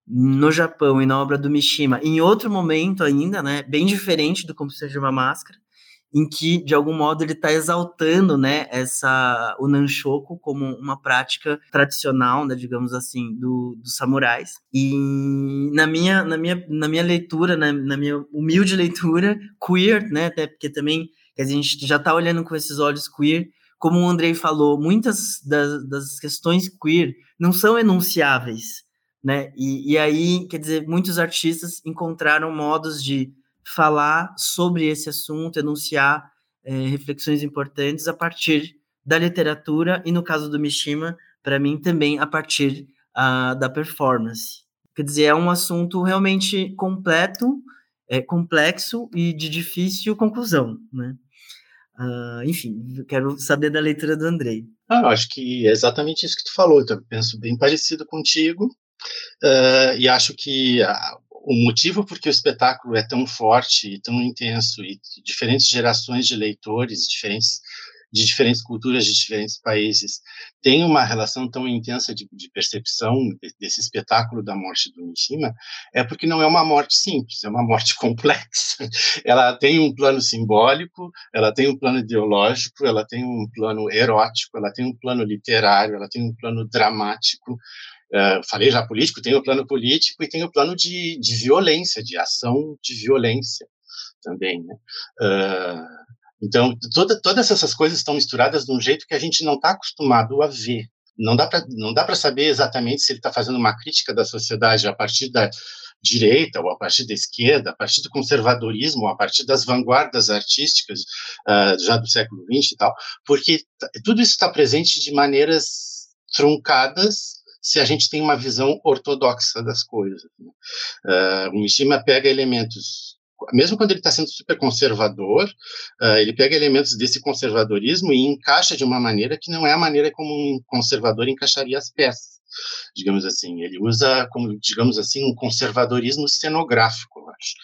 no Japão e na obra do Mishima, em outro momento ainda, né, bem diferente do Como de uma Máscara, em que, de algum modo, ele está exaltando, né, essa, o Nanshoku como uma prática tradicional, né, digamos assim, do, dos samurais. E na minha, na minha, na minha leitura, na, na minha humilde leitura, queer, né, até porque também a gente já está olhando com esses olhos queer, como o Andrei falou, muitas das, das questões queer não são enunciáveis, né? E, e aí, quer dizer, muitos artistas encontraram modos de falar sobre esse assunto, enunciar é, reflexões importantes a partir da literatura e, no caso do Mishima, para mim também a partir uh, da performance. Quer dizer, é um assunto realmente completo, é, complexo e de difícil conclusão, né? Uh, enfim, quero saber da leitura do Andrei. Ah, acho que é exatamente isso que tu falou. Eu penso bem parecido contigo. Uh, e acho que a, o motivo por que o espetáculo é tão forte e tão intenso e diferentes gerações de leitores, diferentes de diferentes culturas de diferentes países têm uma relação tão intensa de, de percepção desse espetáculo da morte do Mishima é porque não é uma morte simples, é uma morte complexa. Ela tem um plano simbólico, ela tem um plano ideológico, ela tem um plano erótico, ela tem um plano literário, ela tem um plano dramático, Uh, falei já político, tem o plano político e tem o plano de, de violência, de ação de violência também. Né? Uh, então, toda, todas essas coisas estão misturadas de um jeito que a gente não está acostumado a ver. Não dá para saber exatamente se ele está fazendo uma crítica da sociedade a partir da direita ou a partir da esquerda, a partir do conservadorismo, a partir das vanguardas artísticas uh, já do século XX e tal, porque tudo isso está presente de maneiras truncadas se a gente tem uma visão ortodoxa das coisas. Uh, o Mishima pega elementos, mesmo quando ele está sendo super conservador, uh, ele pega elementos desse conservadorismo e encaixa de uma maneira que não é a maneira como um conservador encaixaria as peças digamos assim. Ele usa, como digamos assim, um conservadorismo cenográfico, acho.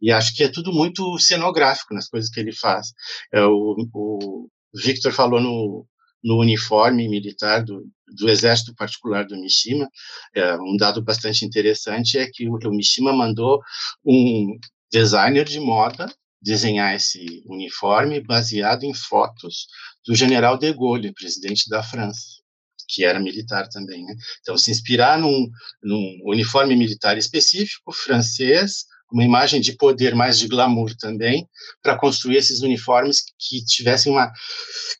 E acho que é tudo muito cenográfico nas coisas que ele faz. É, o, o Victor falou no, no uniforme militar do, do exército particular do Mishima. É, um dado bastante interessante é que o, o Mishima mandou um designer de moda desenhar esse uniforme baseado em fotos do general de Gaulle, presidente da França, que era militar também. Né? Então, se inspirar num, num uniforme militar específico, francês, uma imagem de poder, mais de glamour também, para construir esses uniformes que tivessem uma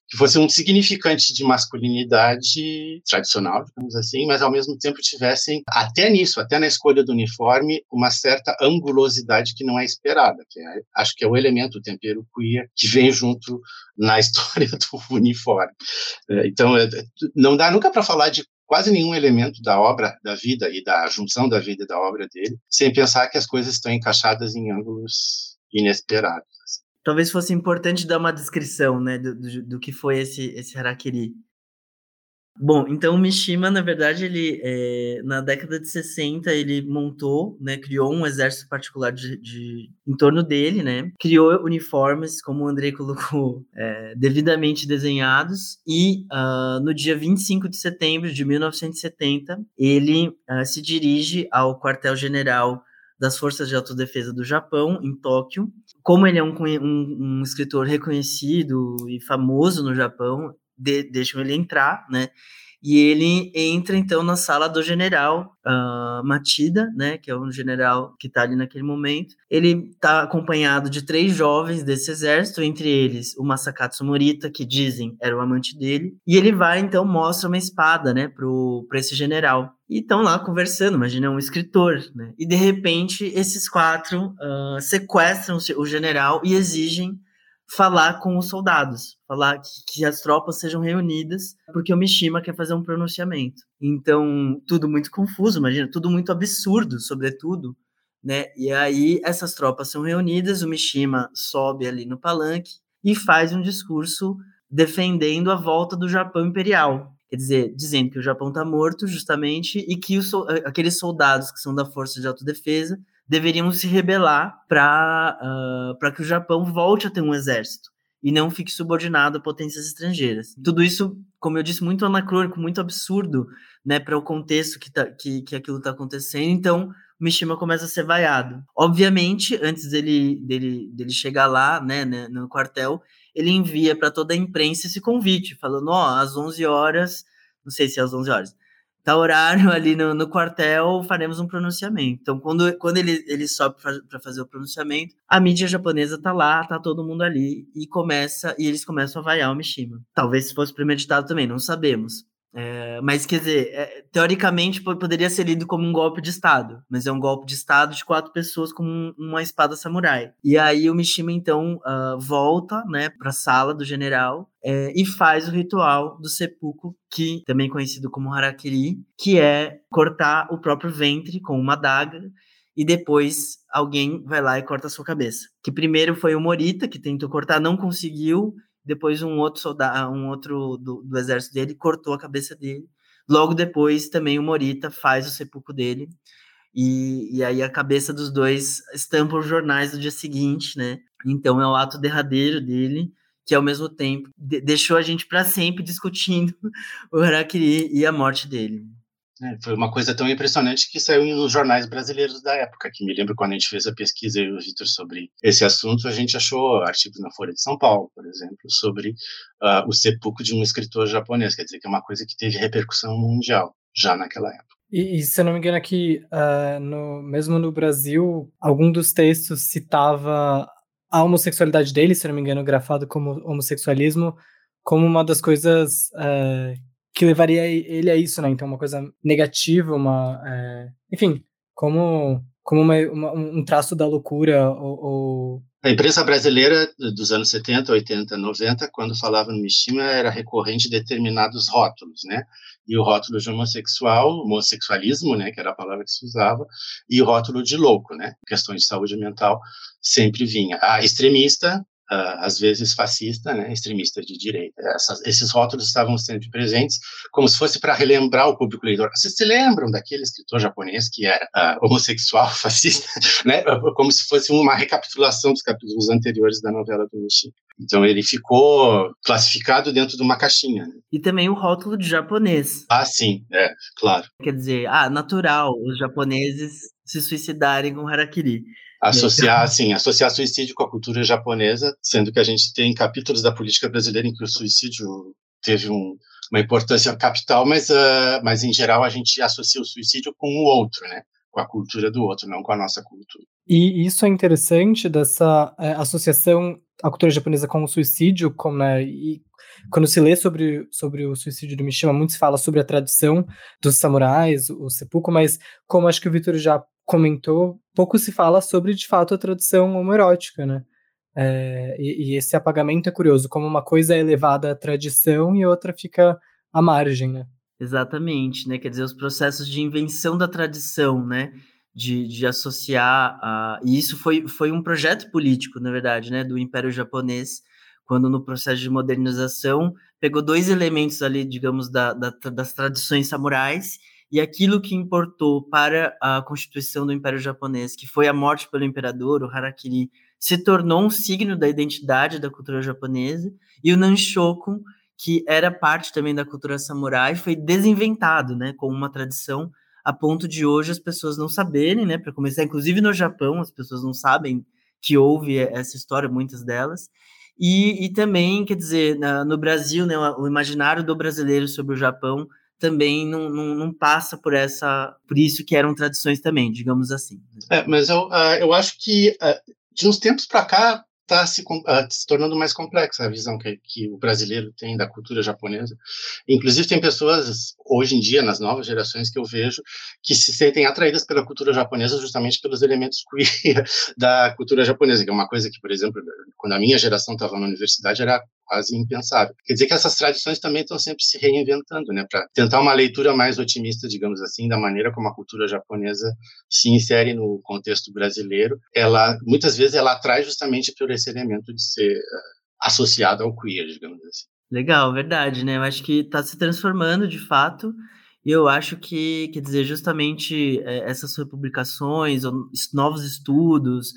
que fosse um significante de masculinidade tradicional, digamos assim, mas ao mesmo tempo tivessem até nisso, até na escolha do uniforme, uma certa angulosidade que não é esperada, que é, acho que é o elemento, o tempero queer que vem junto na história do uniforme. É, então, é, não dá nunca para falar de quase nenhum elemento da obra, da vida e da junção da vida e da obra dele, sem pensar que as coisas estão encaixadas em ângulos inesperados. Assim. Talvez fosse importante dar uma descrição, né, do, do, do que foi esse, esse harakiri. Bom, então o Mishima, na verdade, ele é, na década de 60 ele montou, né, criou um exército particular de, de em torno dele, né, criou uniformes, como o Andrei colocou, é, devidamente desenhados e uh, no dia 25 de setembro de 1970 ele uh, se dirige ao quartel-general das Forças de Autodefesa do Japão, em Tóquio. Como ele é um, um, um escritor reconhecido e famoso no Japão, de, deixam ele entrar, né? E ele entra então na sala do general uh, Matida, né, que é um general que está ali naquele momento. Ele está acompanhado de três jovens desse exército, entre eles o Masakatsu Morita, que dizem era o amante dele. E ele vai então mostra uma espada, né, para esse general. E estão lá conversando, imagina um escritor, né? E de repente esses quatro uh, sequestram o general e exigem falar com os soldados, falar que, que, as tropas sejam reunidas, porque o Mishima quer fazer um pronunciamento. Então, tudo muito confuso, imagina, tudo muito absurdo, sobretudo, né? E aí essas tropas são reunidas, o Mishima sobe ali no palanque e faz um discurso defendendo a volta do Japão imperial. Quer dizer, dizendo que o Japão está morto, justamente, e que os, aqueles soldados que são da Força de Autodefesa deveriam se rebelar para uh, que o Japão volte a ter um exército e não fique subordinado a potências estrangeiras. Tudo isso, como eu disse, muito anacrônico, muito absurdo, né, para o contexto que, tá, que, que aquilo está acontecendo. Então, o Mishima começa a ser vaiado. Obviamente, antes dele, dele, dele chegar lá, né, né no quartel, ele envia para toda a imprensa esse convite, falando, ó, oh, às 11 horas, não sei se é às 11 horas, tá horário ali no, no quartel, faremos um pronunciamento. Então, quando, quando ele, ele sobe para fazer o pronunciamento, a mídia japonesa tá lá, tá todo mundo ali, e começa, e eles começam a vaiar o Mishima. Talvez fosse premeditado também, não sabemos. É, mas, quer dizer, é, teoricamente poderia ser lido como um golpe de Estado, mas é um golpe de Estado de quatro pessoas com um, uma espada samurai. E aí o Mishima, então, uh, volta né, para a sala do general é, e faz o ritual do seppuku, que também conhecido como harakiri, que é cortar o próprio ventre com uma adaga e depois alguém vai lá e corta a sua cabeça. Que primeiro foi o Morita, que tentou cortar, não conseguiu, depois um outro soldado, um outro do, do, exército dele cortou a cabeça dele. Logo depois também o Morita faz o sepulcro dele. E, e aí a cabeça dos dois estampa os jornais do dia seguinte, né? Então é o ato derradeiro dele, que ao mesmo tempo de, deixou a gente para sempre discutindo o Harakiri e a morte dele. É, foi uma coisa tão impressionante que saiu nos jornais brasileiros da época, que me lembro quando a gente fez a pesquisa e o Vitor sobre esse assunto, a gente achou artigos na Folha de São Paulo, por exemplo, sobre uh, o sepulcro de um escritor japonês, quer dizer que é uma coisa que teve repercussão mundial já naquela época. E, e se eu não me engano aqui, uh, no, mesmo no Brasil, algum dos textos citava a homossexualidade dele, se eu não me engano, grafado como homossexualismo, como uma das coisas uh, que levaria ele a isso, né? Então, uma coisa negativa, uma. É, enfim, como, como uma, uma, um traço da loucura ou, ou, A imprensa brasileira dos anos 70, 80, 90, quando falava no Mishima, era recorrente determinados rótulos, né? E o rótulo de homossexual, homossexualismo, né? Que era a palavra que se usava, e o rótulo de louco, né? Questões de saúde mental sempre vinha. A extremista, uh, às vezes fascista, né, extremista de direita. Essas, esses rótulos estavam sempre presentes, como se fosse para relembrar o público leitor. Vocês se lembram daquele escritor japonês que era uh, homossexual, fascista, né, como se fosse uma recapitulação dos capítulos anteriores da novela do Nishi. Então ele ficou classificado dentro de uma caixinha. Né? E também o rótulo de japonês. Ah, sim, é, claro. Quer dizer, ah, natural os japoneses se suicidarem com harakiri. Associar, assim, associar suicídio com a cultura japonesa, sendo que a gente tem capítulos da política brasileira em que o suicídio teve um, uma importância capital, mas, uh, mas em geral a gente associa o suicídio com o outro, né? Com a cultura do outro, não com a nossa cultura. E isso é interessante dessa é, associação à cultura japonesa com o suicídio, como, né, e quando se lê sobre, sobre o suicídio do Mishima, muito se fala sobre a tradição dos samurais, o sepulcro, mas como acho que o Vitor já comentou, pouco se fala sobre, de fato, a tradição homoerótica, né? É, e, e, esse apagamento é curioso, como uma coisa é elevada à tradição e outra fica à margem, né? Exatamente, né? Quer dizer, os processos de invenção da tradição, né? De, de associar a... E isso foi, foi um projeto político, na verdade, né? Do Império Japonês, quando no processo de modernização pegou dois elementos ali, digamos, da, da das tradições samurais e aquilo que importou para a constituição do Império Japonês, que foi a morte pelo imperador, o harakiri, se tornou um signo da identidade da cultura japonesa, e o nanshoku, que era parte também da cultura samurai, foi desinventado, né, como uma tradição a ponto de hoje as pessoas não saberem, né, para começar, inclusive no Japão, as pessoas não sabem que houve essa história, muitas delas, e, e também, quer dizer, na, no Brasil, né, o imaginário do brasileiro sobre o Japão também não, não, não, passa por essa por isso que eram tradições também, digamos assim. É, mas eu, uh, eu acho que uh, de uns tempos para cá está se, uh, se, tornando mais complexa a visão que, que, o brasileiro tem da cultura japonesa. Inclusive, tem pessoas, hoje em dia, nas novas gerações que eu vejo, que se sentem atraídas pela cultura japonesa justamente pelos elementos queer da cultura japonesa, que é uma coisa que, por exemplo, quando a minha geração estava na universidade, era quase impensável. Quer dizer que essas tradições também estão sempre se reinventando, né, para tentar uma leitura mais otimista, digamos assim, da maneira como a cultura japonesa se insere no contexto brasileiro. Ela muitas vezes ela traz justamente por esse elemento de ser uh, associado ao queer, digamos assim. Legal, verdade, né? Eu acho que está se transformando de fato. E eu acho que, quer dizer, justamente é, essas republicações, novos estudos,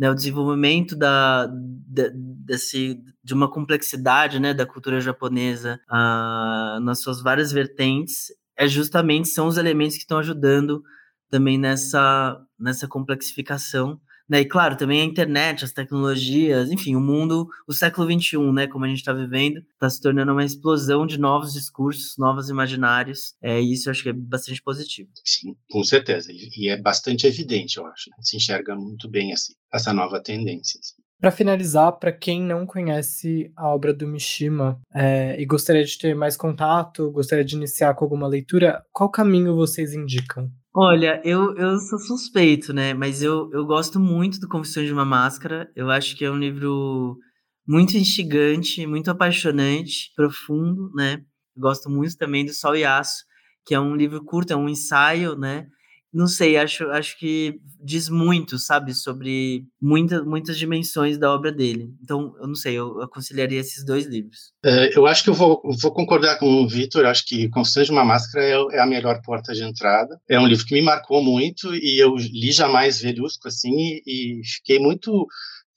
né, o desenvolvimento da, de, desse, de uma complexidade né, da cultura japonesa uh, nas suas várias vertentes, é justamente são os elementos que estão ajudando também nessa, nessa complexificação né? E claro, também a internet, as tecnologias, enfim, o mundo, o século XXI, né, como a gente está vivendo, está se tornando uma explosão de novos discursos, novos imaginários. É, isso eu acho que é bastante positivo. Sim, com certeza. E é bastante evidente, eu acho. Né? Se enxerga muito bem assim, essa nova tendência. Assim. Para finalizar, para quem não conhece a obra do Mishima é, e gostaria de ter mais contato, gostaria de iniciar com alguma leitura, qual caminho vocês indicam? Olha, eu, eu sou suspeito, né? Mas eu, eu gosto muito do Confissões de uma Máscara. Eu acho que é um livro muito instigante, muito apaixonante, profundo, né? Gosto muito também do Sol e Aço, que é um livro curto, é um ensaio, né? Não sei, acho, acho que diz muito, sabe, sobre muita, muitas dimensões da obra dele. Então, eu não sei, eu aconselharia esses dois livros. É, eu acho que eu vou, vou concordar com o Vitor, acho que Constante de uma Máscara é, é, a melhor porta de entrada. É um livro que me marcou muito e eu li jamais Verusco, assim, e, e fiquei muito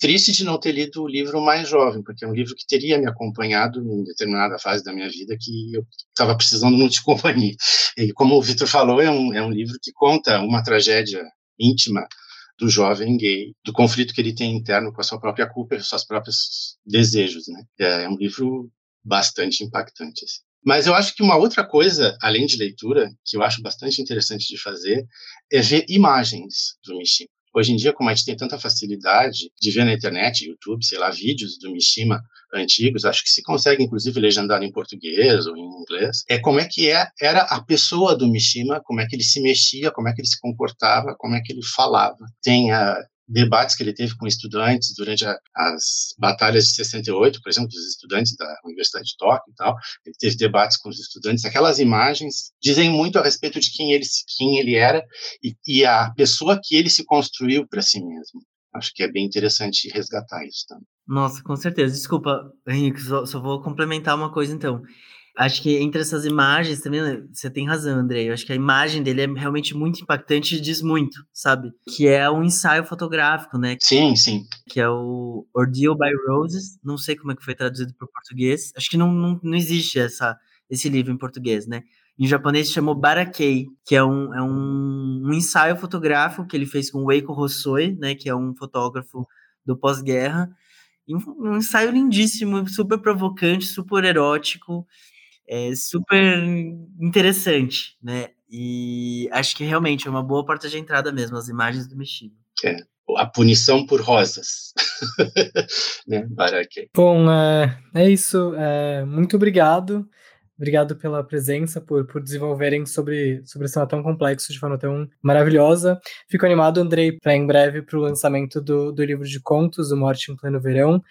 triste de não ter lido o livro mais jovem, porque é um livro que teria me acompanhado em determinada fase da minha vida que eu estava precisando muito de companhia. E como o Vitor falou, é um, é um livro que conta uma tragédia íntima do jovem gay, do conflito que ele tem interno com a sua própria culpa e os seus próprios desejos, né? É, é um livro bastante impactante, assim. Mas eu acho que uma outra coisa, além de leitura, que eu acho bastante interessante de fazer, é ver imagens do Mishima. Hoje em dia, como a gente tem tanta facilidade de ver na internet, YouTube, sei lá, vídeos do Mishima antigos, acho que se consegue, inclusive, legendar em português ou em inglês, é como é que é, era a pessoa do Mishima, como é que ele se mexia, como é que ele se comportava, como é que ele falava. Tem a, debates que ele teve com estudantes durante a, as batalhas de 68, por exemplo, dos estudantes da Universidade de Tóquio e tal. Ele teve debates com os estudantes. Aquelas imagens dizem muito a respeito de quem ele, quem ele era e, e a pessoa que ele se construiu para si mesmo. Acho que é bem interessante resgatar isso também. Nossa, com certeza. Desculpa, Henrique, só, só vou complementar uma coisa então. Acho que entre essas imagens também, né, você tem razão, André. Eu acho que a imagem dele é realmente muito impactante e diz muito, sabe? Que é um ensaio fotográfico, né? Sim, sim. Que é o Ordeal by Roses. Não sei como é que foi traduzido para o português. Acho que não, não, não existe essa, esse livro em português, né? Em japonês se chamou Barakei, que é um, é um, um ensaio fotográfico que ele fez com o Eiko Hossoi, né? Que é um fotógrafo do pós-guerra. Um ensaio lindíssimo, super provocante, super erótico é super interessante, né? E acho que realmente é uma boa porta de entrada mesmo, as imagens do Mishima. É, a punição por rosas. né, Baraque? Bom, é, é isso. É, muito obrigado. Obrigado pela presença, por, por desenvolverem sobre, sobre esse tema tão complexo de forma tão maravilhosa. Fico animado, Andrei, para em breve para o lançamento do, do livro de contos, O Morte em Pleno Verão.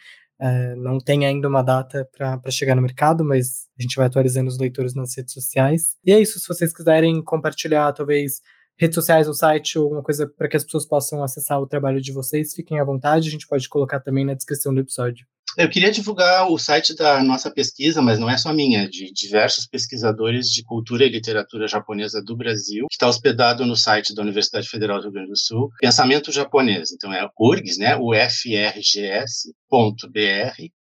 É, não tem ainda uma data para chegar no mercado, mas a gente vai atualizando os leitores nas redes sociais. E é isso, se vocês quiserem compartilhar, talvez, redes sociais ou site ou alguma coisa para que as pessoas possam acessar o trabalho de vocês, fiquem à vontade, a gente pode colocar também na descrição do episódio. Eu queria divulgar o site da nossa pesquisa, mas não é só minha, de diversos pesquisadores de cultura e literatura japonesa do Brasil, que está hospedado no site da Universidade Federal do Rio Grande do Sul, Pensamento Japonês. Então é URGS, né, ufrgs.br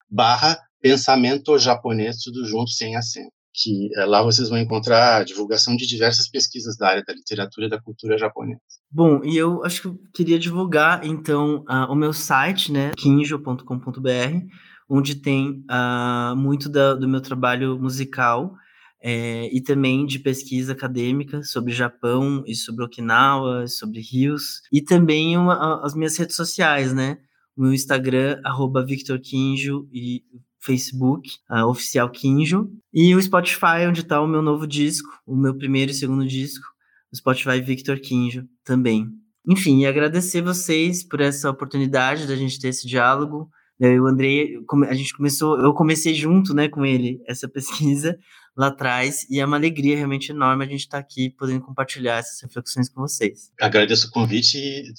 barra Pensamento Japonês, tudo junto, sem acento que é, lá vocês vão encontrar a divulgação de diversas pesquisas da área da literatura e da cultura japonesa. Bom, e eu acho que eu queria divulgar, então, uh, o meu site, né, kinjo.com.br, onde tem uh, muito da, do meu trabalho musical é, e também de pesquisa acadêmica sobre Japão e sobre Okinawa, sobre rios, e também uma, as minhas redes sociais, né, o meu Instagram, arroba Victor Kinjo, e Facebook, uh, oficial Kinjo, e o Spotify, onde está o meu novo disco, o meu primeiro e segundo disco, o Spotify Victor Kinjo também. Enfim, e agradecer vocês por essa oportunidade da gente ter esse diálogo. Eu e o Andrei, a gente começou, eu comecei junto, né, com ele essa pesquisa, lá atrás, e é uma alegria realmente enorme a gente estar tá aqui podendo compartilhar essas reflexões com vocês. Agradeço o convite e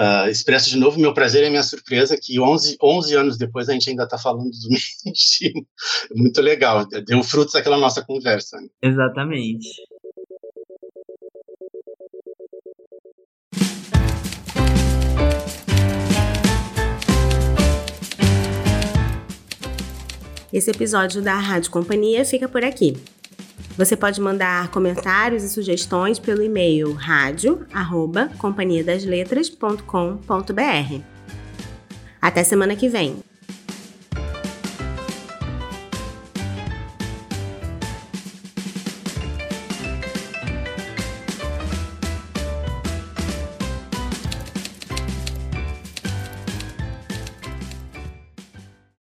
uh, expresso de novo meu prazer e minha surpresa que 11, 11 anos depois a gente ainda está falando do Mentimo. Muito legal, deu frutos aquela nossa conversa. Exatamente. Esse episódio da Rádio Companhia fica por aqui. Você pode mandar comentários e sugestões pelo e-mail rádio@companhiadasletras.com.br. Até semana que vem.